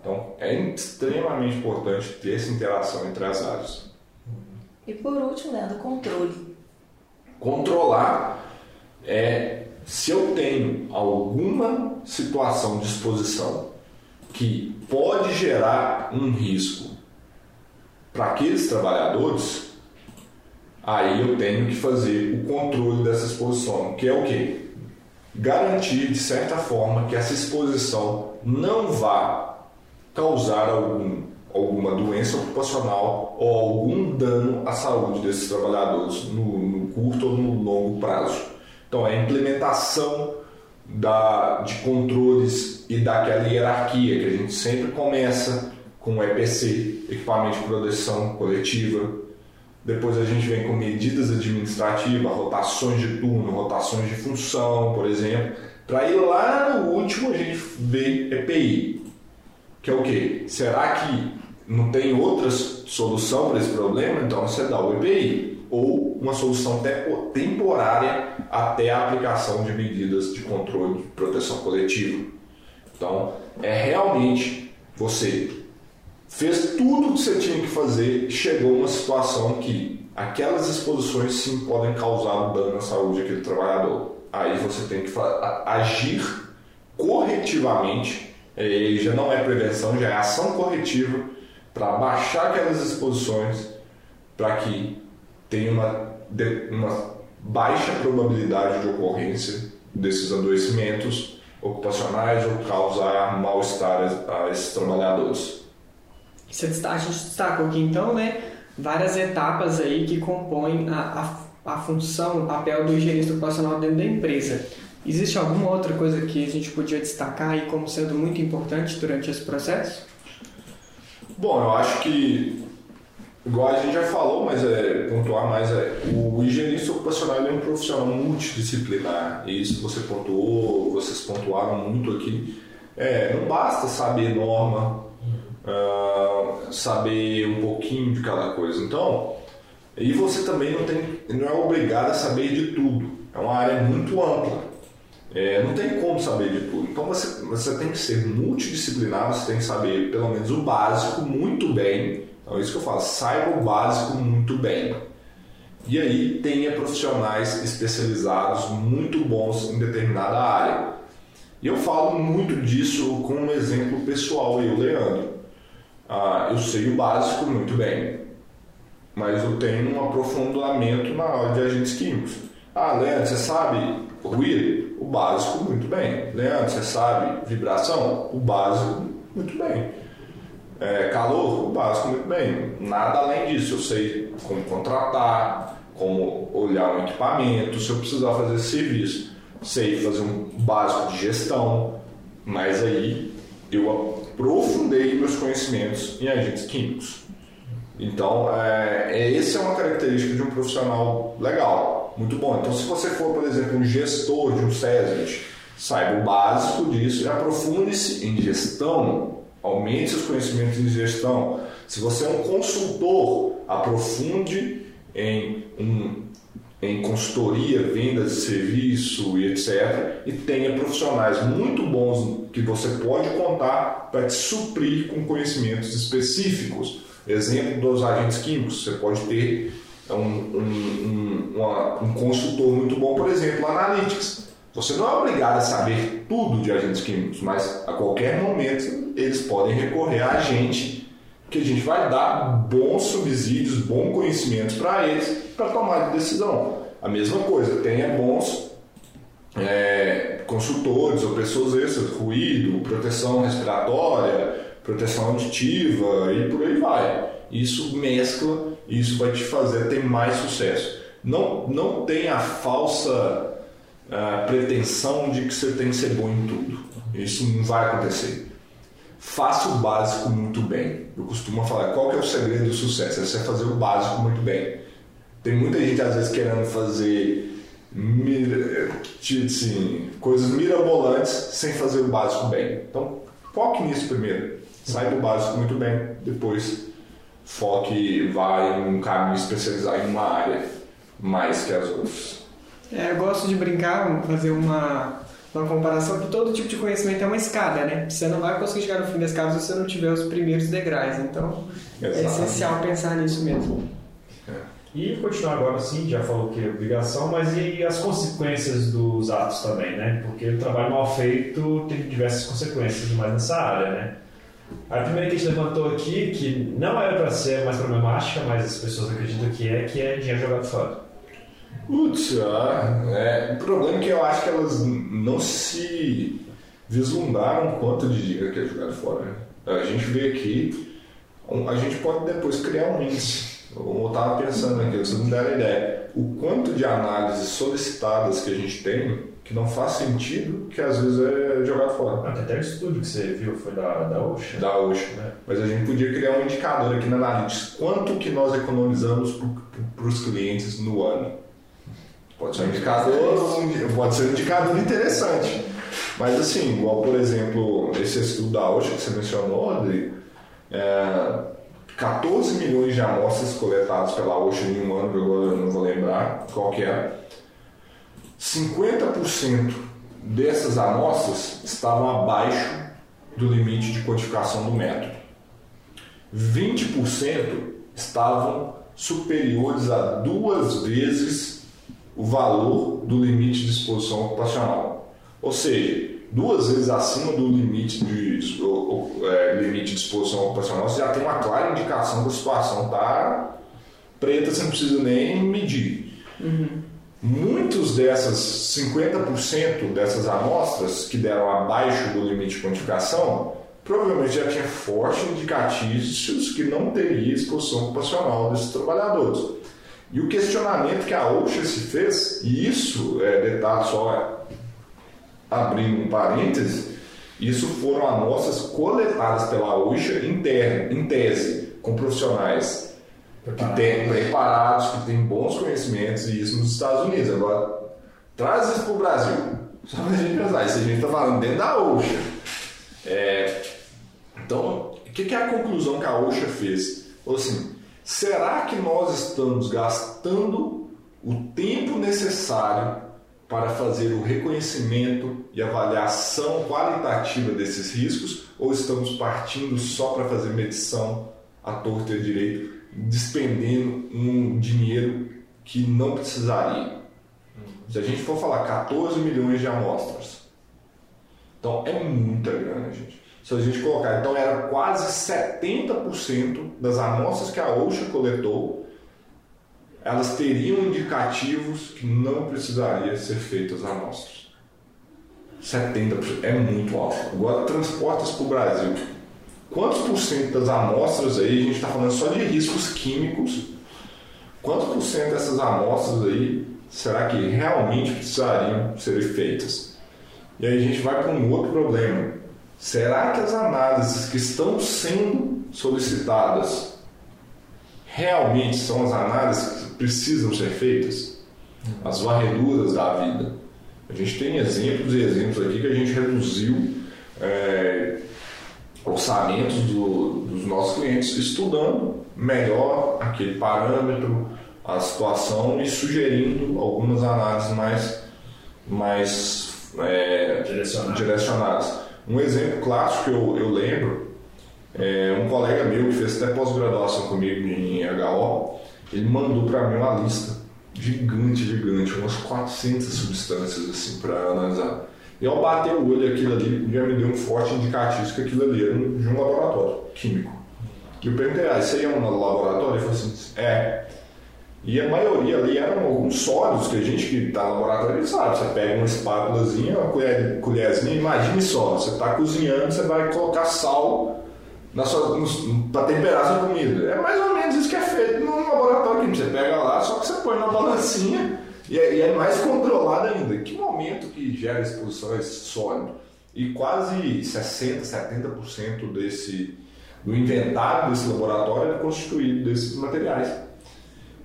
Speaker 1: Então, é extremamente importante ter essa interação entre as áreas.
Speaker 4: E por último, Leandro, controle.
Speaker 1: Controlar é se eu tenho alguma situação de exposição que pode gerar um risco para aqueles trabalhadores, aí eu tenho que fazer o controle dessa exposição, que é o quê? garantir, de certa forma, que essa exposição não vá causar algum, alguma doença ocupacional ou algum dano à saúde desses trabalhadores no, no curto ou no longo prazo. Então, é a implementação da, de controles e daquela hierarquia que a gente sempre começa com EPC, Equipamento de Proteção Coletiva, depois a gente vem com medidas administrativas, rotações de turno, rotações de função, por exemplo. Para ir lá no último a gente vê EPI, que é o quê? Será que não tem outra solução para esse problema? Então você dá o EPI ou uma solução temporária até a aplicação de medidas de controle de proteção coletiva. Então é realmente você fez tudo o que você tinha que fazer, chegou uma situação que aquelas exposições sim podem causar um dano à saúde daquele trabalhador. Aí você tem que agir corretivamente, e já não é prevenção, já é ação corretiva para baixar aquelas exposições para que tenha uma, uma baixa probabilidade de ocorrência desses adoecimentos ocupacionais ou causar mal-estar a esses trabalhadores.
Speaker 3: Você, a gente destacou aqui então, né, várias etapas aí que compõem a, a, a função, o papel do higienista ocupacional dentro da empresa. Existe alguma outra coisa que a gente podia destacar aí como sendo muito importante durante esse processo?
Speaker 1: Bom, eu acho que, igual a gente já falou, mas é pontuar mais, é, o higienista ocupacional é um profissional multidisciplinar, e isso você pontuou, vocês pontuaram muito aqui. É, não basta saber norma, uh, saber um pouquinho de cada coisa. Então, e você também não, tem, não é obrigado a saber de tudo. É uma área muito ampla. É, não tem como saber de tudo. Então você, você tem que ser multidisciplinar, você tem que saber pelo menos o básico muito bem. Então é isso que eu falo, saiba o básico muito bem. E aí tenha profissionais especializados muito bons em determinada área. E eu falo muito disso com um exemplo pessoal, eu, Leandro. Ah, eu sei o básico muito bem, mas eu tenho um aprofundamento na aula de agentes químicos. Ah, Leandro, você sabe ruído? O básico muito bem. Leandro, você sabe vibração? O básico muito bem. É, calor? O básico muito bem. Nada além disso. Eu sei como contratar, como olhar um equipamento, se eu precisar fazer esse serviço. Sei fazer um básico de gestão, mas aí eu aprofundei meus conhecimentos em agentes químicos. Então, é, é, essa é uma característica de um profissional legal, muito bom. Então, se você for, por exemplo, um gestor de um SESMIT, saiba o básico disso e aprofunde-se em gestão, aumente seus conhecimentos em gestão. Se você é um consultor, aprofunde em um em consultoria, vendas de serviço e etc. E tenha profissionais muito bons que você pode contar para te suprir com conhecimentos específicos. Exemplo dos agentes químicos, você pode ter um, um, um, uma, um consultor muito bom, por exemplo, Analytics. Você não é obrigado a saber tudo de agentes químicos, mas a qualquer momento eles podem recorrer a gente, que a gente vai dar bons subsídios, bons conhecimentos para eles para tomar decisão. A mesma coisa, tenha bons é, consultores ou pessoas extras, ruído, proteção respiratória, proteção auditiva e por aí vai. Isso mescla, isso vai te fazer ter mais sucesso. Não, não tem a falsa uh, pretensão de que você tem que ser bom em tudo. Isso não vai acontecer. Faça o básico muito bem. Eu costumo falar, qual que é o segredo do sucesso? É você fazer o básico muito bem. Tem muita gente às vezes querendo fazer assim, coisas mirabolantes sem fazer o básico bem. Então, foque nisso primeiro. Sai do básico muito bem, depois foque, vai em um caminho especializado em uma área mais que as outras.
Speaker 3: É, eu gosto de brincar, fazer uma, uma comparação que todo tipo de conhecimento é uma escada, né? Você não vai conseguir chegar no fim da escada se você não tiver os primeiros degraus. Então, Exatamente. é essencial pensar nisso mesmo.
Speaker 2: E continuar agora sim, já falou que é obrigação, mas e as consequências dos atos também, né? Porque o trabalho mal feito tem diversas consequências mais nessa área, né? A primeira que a gente levantou aqui, que não era para ser mais problemática, mas as pessoas acreditam que é, que é dinheiro jogado fora.
Speaker 1: Putz, ah, é, o problema é que eu acho que elas não se vislumbraram quanto de dinheiro que é jogado fora. Né? A gente vê aqui, a gente pode depois criar um índice eu estava pensando aqui, vocês não deram ideia. O quanto de análises solicitadas que a gente tem que não faz sentido, que às vezes é jogado fora.
Speaker 2: Até o estudo que você viu foi da, da OSHA.
Speaker 1: Da OSHA. É. Mas a gente podia criar um indicador aqui na Analytics. Quanto que nós economizamos para os clientes no ano? Pode ser um indicador, pode ser um indicador interessante. Mas assim, igual por exemplo, esse estudo da OSHA que você mencionou, Rodrigo, é, 14 milhões de amostras coletadas pela OSHA em um ano, que agora eu não vou lembrar qual que é. 50% dessas amostras estavam abaixo do limite de quantificação do método. 20% estavam superiores a duas vezes o valor do limite de exposição ocupacional. Ou seja, duas vezes acima do limite de, é, limite de exposição ocupacional, você já tem uma clara indicação que a situação está preta, você não precisa nem medir. Uhum. Muitos dessas 50% dessas amostras que deram abaixo do limite de quantificação provavelmente já tinha fortes indicativos que não teria exposição ocupacional desses trabalhadores. E o questionamento que a OSHA se fez, e isso é detalhe só abrindo um parêntese, isso foram amostras coletadas pela OSHA em, em tese, com profissionais que têm preparados, que têm bons conhecimentos, e isso nos Estados Unidos. Agora, traz isso para o Brasil, só para a gente pensar, isso a gente está falando dentro da OSHA. É, então, o que, que é a conclusão que a OSHA fez? Ou assim, será que nós estamos gastando o tempo necessário para fazer o reconhecimento e avaliação qualitativa desses riscos ou estamos partindo só para fazer medição à torta e à direito, despendendo um dinheiro que não precisaria? Se a gente for falar 14 milhões de amostras, então é muita grana, gente. Se a gente colocar, então era quase 70% das amostras que a OSHA coletou elas teriam indicativos que não precisaria ser feitas amostras. 70% é muito alto. Agora transportas para o Brasil. Quantos por cento das amostras aí, a gente está falando só de riscos químicos, quantos por cento dessas amostras aí será que realmente precisariam ser feitas? E aí a gente vai para um outro problema. Será que as análises que estão sendo solicitadas realmente são as análises que precisam ser feitas? As varreduras da vida. A gente tem exemplos e exemplos aqui que a gente reduziu é, orçamentos do, dos nossos clientes estudando melhor aquele parâmetro, a situação e sugerindo algumas análises mais, mais é, direcionadas. direcionadas. Um exemplo clássico que eu, eu lembro é, um colega meu que fez até pós-graduação comigo em HO, ele mandou para mim uma lista gigante, gigante, umas 400 substâncias assim para analisar. E ao bater o olho aquilo ali, já me deu um forte indicativo que aquilo ali era de um laboratório químico. E eu perguntei, ah, isso aí é um laboratório? Ele falou assim, é. E a maioria ali eram alguns sólidos que a gente que está no laboratório sabe. Você pega uma espátulazinha, uma colher, colherzinha, imagine só, você está cozinhando, você vai colocar sal para temperar sua comida. É mais ou menos isso que é feito no laboratório que você pega lá, só que você põe na balancinha e é, e é mais controlado ainda. Que momento que gera exposição a esse sólido? E quase 60, 70% desse, do inventário desse laboratório é constituído desses materiais.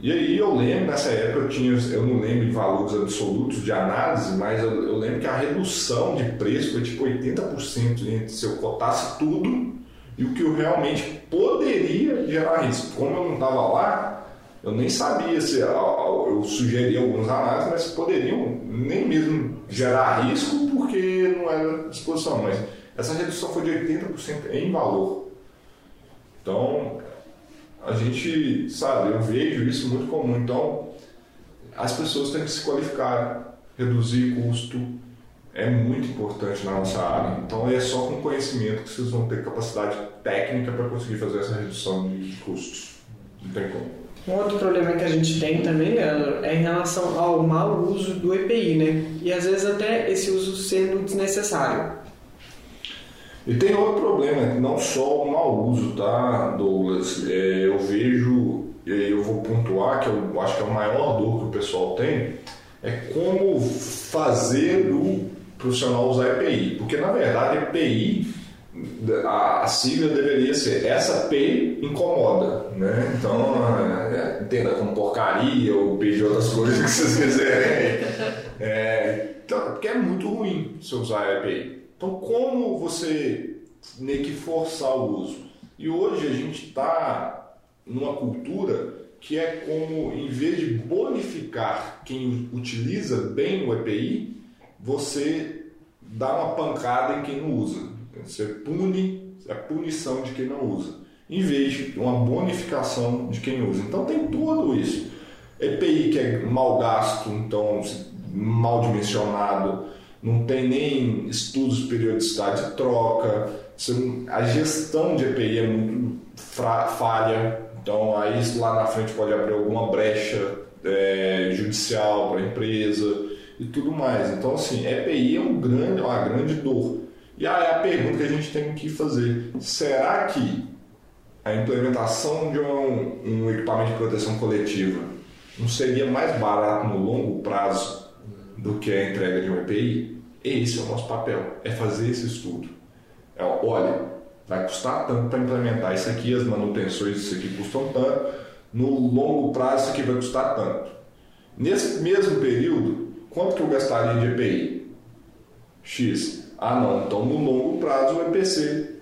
Speaker 1: E aí eu lembro, nessa época eu tinha, eu não lembro de valores absolutos de análise, mas eu, eu lembro que a redução de preço foi tipo 80% entre se eu cotasse tudo e o que eu realmente poderia gerar risco. Como eu não estava lá, eu nem sabia se eu sugeri algumas análises, mas poderiam nem mesmo gerar risco porque não era disposição. Mas essa redução foi de 80% em valor. Então, a gente, sabe, eu vejo isso muito comum. Então, as pessoas têm que se qualificar, reduzir custo, é muito importante na nossa área. Então, é só com conhecimento que vocês vão ter capacidade técnica para conseguir fazer essa redução de custos. Não tem como.
Speaker 3: Um outro problema que a gente tem também, Leandro, é em relação ao mau uso do EPI, né? E às vezes até esse uso sendo desnecessário.
Speaker 1: E tem outro problema, não só o mau uso, tá, Douglas? É, eu vejo, eu vou pontuar que eu acho que é o maior dor que o pessoal tem, é como fazer o profissional usar EPI. Porque na verdade EPI, a, a sigla deveria ser essa P incomoda. Né? Então, é, entenda como porcaria ou pedir outras coisas que vocês quiserem. É, então, porque é muito ruim se usar EPI. Então, como você meio que forçar o uso? E hoje a gente está numa cultura que é como, em vez de bonificar quem utiliza bem o EPI, você dá uma pancada em quem não usa. Você pune a punição de quem não usa, em vez de uma bonificação de quem usa. Então tem tudo isso. EPI que é mal gasto, então mal dimensionado, não tem nem estudos de periodicidade de troca, a gestão de EPI é muito falha, então aí lá na frente pode abrir alguma brecha é, judicial para a empresa e tudo mais. Então assim, EPI é um grande, uma grande dor. E aí a pergunta que a gente tem que fazer, será que a implementação de um, um equipamento de proteção coletiva não seria mais barato no longo prazo do que a entrega de um EPI, esse é o nosso papel, é fazer esse estudo. É, olha, vai custar tanto para implementar isso aqui, as manutenções isso aqui custam tanto, no longo prazo isso aqui vai custar tanto. Nesse mesmo período, quanto que eu gastaria de EPI? X. Ah não, então no longo prazo o EPC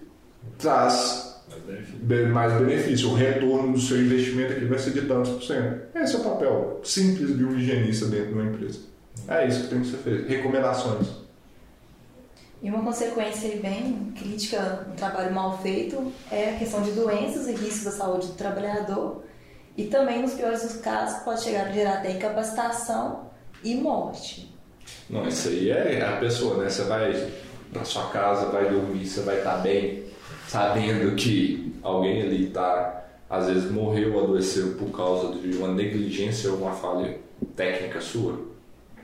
Speaker 1: traz mais benefício. O retorno do seu investimento aqui vai ser de tantos por cento. Esse é o papel simples de um higienista dentro de uma empresa. É isso que tem que ser feito. Recomendações.
Speaker 4: E uma consequência bem crítica do trabalho mal feito é a questão de doenças e riscos da saúde do trabalhador. E também, nos piores dos casos, pode chegar a gerar até incapacitação e morte.
Speaker 1: Não, isso aí é a pessoa, né? Você vai para sua casa, vai dormir, você vai estar bem, sabendo que alguém ali está, às vezes morreu, adoeceu por causa de uma negligência ou uma falha técnica sua.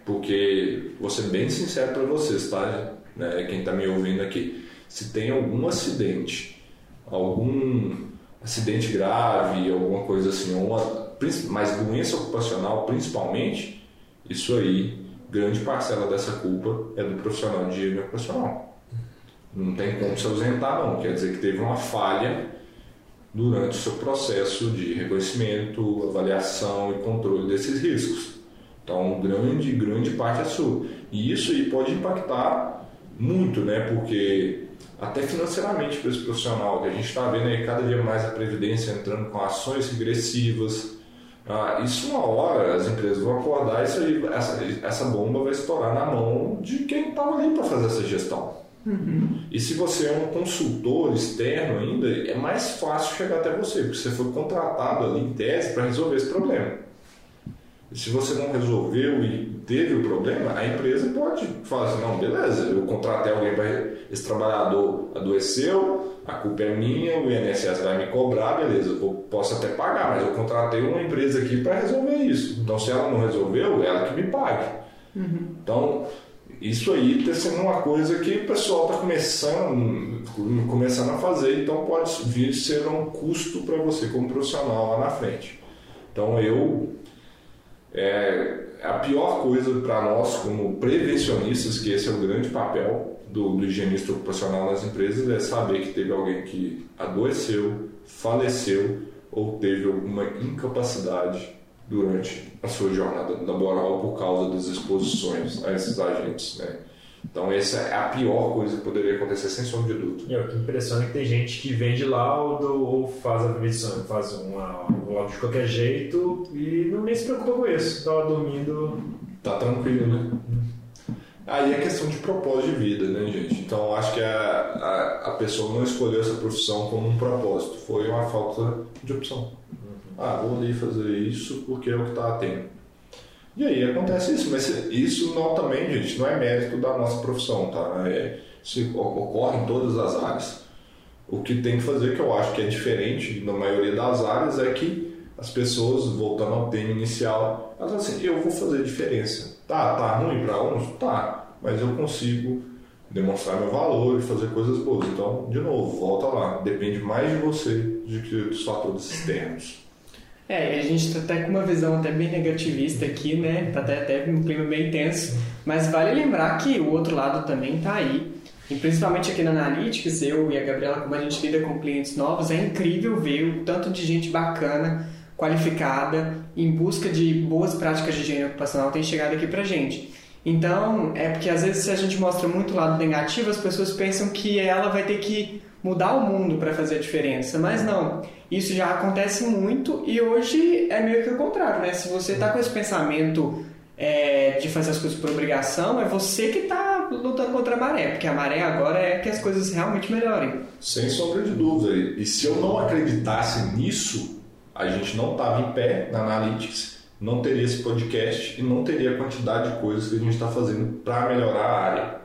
Speaker 1: Porque, vou ser bem sincero para vocês, tá? Né, quem está me ouvindo aqui. Se tem algum acidente, algum acidente grave, alguma coisa assim, uma, mas doença ocupacional principalmente, isso aí, grande parcela dessa culpa é do profissional de higiene ocupacional. Não tem como se ausentar, não. Quer dizer que teve uma falha durante o seu processo de reconhecimento, avaliação e controle desses riscos. Então, grande, grande parte é sua. E isso aí pode impactar muito, né? Porque até financeiramente para esse profissional, que a gente está vendo aí cada dia mais a Previdência entrando com ações regressivas. Ah, isso uma hora as empresas vão acordar e isso aí, essa, essa bomba vai estourar na mão de quem estava ali para fazer essa gestão. Uhum. E se você é um consultor externo ainda, é mais fácil chegar até você, porque você foi contratado ali em tese para resolver esse problema. Se você não resolveu e teve o problema, a empresa pode falar assim, não, beleza, eu contratei alguém para esse trabalhador adoeceu, a culpa é minha, o INSS vai me cobrar, beleza, eu posso até pagar, mas eu contratei uma empresa aqui para resolver isso. Então, se ela não resolveu, ela que me pague. Uhum. Então, isso aí está sendo uma coisa que o pessoal está começando, começando a fazer, então pode vir ser um custo para você como profissional lá na frente. Então, eu. É, a pior coisa para nós, como prevencionistas, que esse é o grande papel, do, do higienista ocupacional nas empresas é saber que teve alguém que adoeceu, faleceu ou teve alguma incapacidade durante a sua jornada laboral por causa das exposições a esses agentes, né? Então essa é a pior coisa que poderia acontecer sem sombra de dúvida.
Speaker 2: E o que impressiona é que tem gente que vende laudo ou faz a prevenção, faz uma, um laudo de qualquer jeito e não nem se preocupa com isso, está dormindo.
Speaker 1: Tá tranquilo, né? Aí é questão de propósito de vida, né, gente? Então acho que a, a, a, pessoa não escolheu essa profissão como um propósito, foi uma falta de opção. Ah, vou ali fazer isso porque é o que está tendo. E aí acontece isso, mas isso não também, gente, não é mérito da nossa profissão, tá? É, ocorre em todas as áreas. O que tem que fazer, que eu acho que é diferente na maioria das áreas, é que as pessoas, voltando ao tema inicial, elas assim, eu vou fazer diferença Tá, tá ruim para uns? Tá, mas eu consigo demonstrar meu valor e fazer coisas boas. Então, de novo, volta lá. Depende mais de você do que dos fatores externos.
Speaker 3: É, a gente está até com uma visão até bem negativista aqui, né? Tá até, até um clima bem tenso. Mas vale lembrar que o outro lado também está aí. E principalmente aqui na Analytics, eu e a Gabriela, como a gente lida com clientes novos, é incrível ver o tanto de gente bacana qualificada, em busca de boas práticas de higiene ocupacional tem chegado aqui pra gente. Então, é porque às vezes se a gente mostra muito lado negativo, as pessoas pensam que ela vai ter que mudar o mundo para fazer a diferença, mas não. Isso já acontece muito e hoje é meio que o contrário, né? Se você está com esse pensamento é, de fazer as coisas por obrigação, é você que está lutando contra a maré, porque a maré agora é que as coisas realmente melhorem.
Speaker 1: Sem sombra de dúvida. E se eu não acreditasse nisso, a gente não estava em pé na Analytics, não teria esse podcast e não teria a quantidade de coisas que a gente está fazendo para melhorar a área.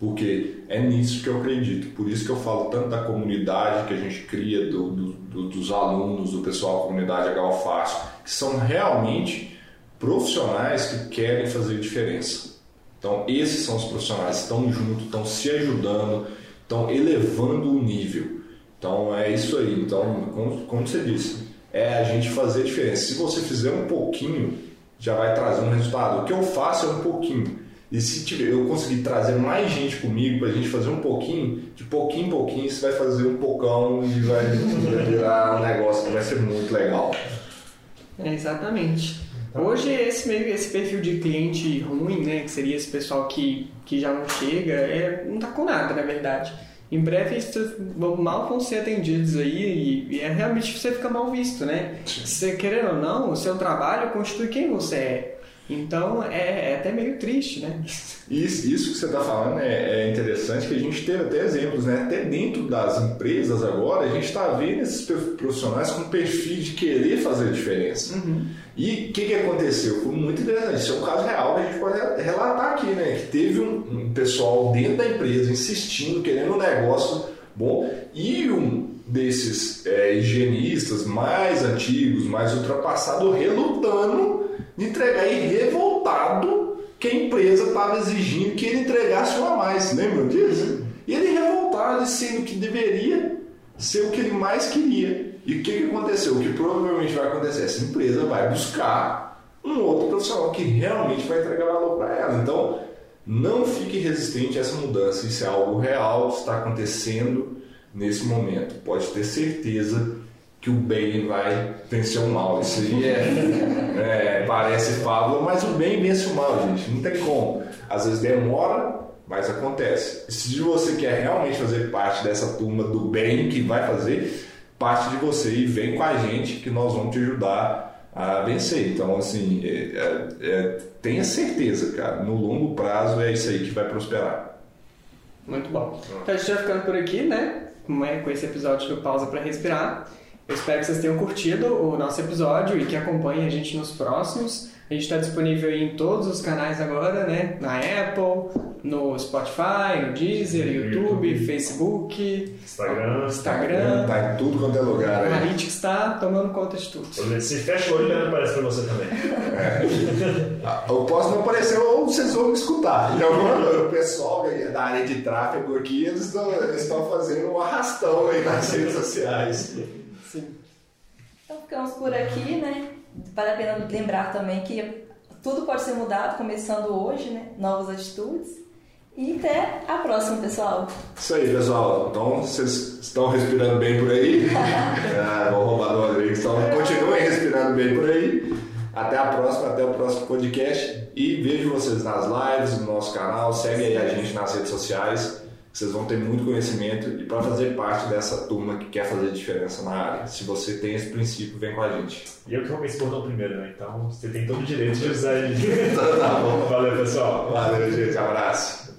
Speaker 1: Porque é nisso que eu acredito. Por isso que eu falo tanto da comunidade que a gente cria, do, do, do, dos alunos, do pessoal da comunidade H que são realmente profissionais que querem fazer diferença. Então, esses são os profissionais que estão juntos, estão se ajudando, estão elevando o nível. Então, é isso aí. Então, como, como você disse, é a gente fazer diferença. Se você fizer um pouquinho, já vai trazer um resultado. O que eu faço é um pouquinho. E se tiver, eu conseguir trazer mais gente comigo para a gente fazer um pouquinho, de pouquinho em pouquinho você vai fazer um pocão e vai virar um negócio que vai ser muito legal.
Speaker 3: É, exatamente. Hoje esse meio esse perfil de cliente ruim, né, que seria esse pessoal que, que já não chega, é, não tá com nada, na verdade em breve mal vão ser atendidos aí e, é realmente você fica mal visto, né? Você querendo ou não, o seu trabalho constitui quem você é. Então é, é até meio triste, né?
Speaker 1: Isso, isso que você está falando é, é, interessante, que a gente teve até exemplos, né? Até dentro das empresas agora, a gente está vendo esses profissionais com perfil de querer fazer diferença. Uhum. E o que, que aconteceu? Foi muito interessante. Isso é um caso real que a gente pode relatar aqui, né? Que teve um, um pessoal dentro da empresa insistindo, querendo um negócio bom, e um desses é, higienistas mais antigos, mais ultrapassados, relutando de entregar e revoltado que a empresa estava exigindo que ele entregasse uma a mais. Lembram disso? E ele revoltado, sendo que deveria ser o que ele mais queria. E o que, que aconteceu? O que provavelmente vai acontecer? Essa empresa vai buscar um outro profissional que realmente vai entregar valor para ela. Então, não fique resistente a essa mudança. Isso é algo real, está acontecendo nesse momento. Pode ter certeza que o bem vai vencer o mal. Isso aí é, é parece fábula, mas o bem vence o mal, gente. Não tem como. Às vezes demora, mas acontece. E se você quer realmente fazer parte dessa turma do bem que vai fazer, parte de você e vem com a gente que nós vamos te ajudar a vencer. Então, assim, é, é, é, tenha certeza, cara, no longo prazo é isso aí que vai prosperar.
Speaker 3: Muito bom. Então a gente vai ficando por aqui, né? Com esse episódio do Pausa para Respirar. Eu espero que vocês tenham curtido o nosso episódio e que acompanhem a gente nos próximos. A gente está disponível em todos os canais agora, né? Na Apple, no Spotify, no Deezer, YouTube,
Speaker 2: YouTube.
Speaker 3: Facebook,
Speaker 2: Instagram.
Speaker 3: Instagram.
Speaker 1: Tá em tudo quanto é lugar
Speaker 3: O
Speaker 1: aí.
Speaker 3: Analytics está tomando conta de tudo.
Speaker 2: Se fecha o olho, ele aparece pra você também.
Speaker 1: Ah, Eu posso não aparecer ou vocês vão me escutar. E alguma- o pessoal da área de tráfego aqui, eles estão, eles estão fazendo um arrastão aí nas redes sociais.
Speaker 3: Sim.
Speaker 4: Então ficamos por aqui, né? Vale a pena lembrar também que tudo pode ser mudado, começando hoje, né? Novas atitudes. E até a próxima, pessoal.
Speaker 1: Isso aí, pessoal. Então, vocês estão respirando bem por aí. é, vou roubar do Rodrigo. Então, continuem respirando bem por aí. Até a próxima, até o próximo podcast. E vejo vocês nas lives, no nosso canal. Segue aí a gente nas redes sociais. Vocês vão ter muito conhecimento e para fazer parte dessa turma que quer fazer diferença na área. Se você tem esse princípio, vem com a gente.
Speaker 2: E eu que arrumei esse bordão primeiro, né? Então você tem todo o direito de usar ele.
Speaker 1: Tá bom.
Speaker 2: Valeu, pessoal.
Speaker 1: Valeu, gente. Abraço.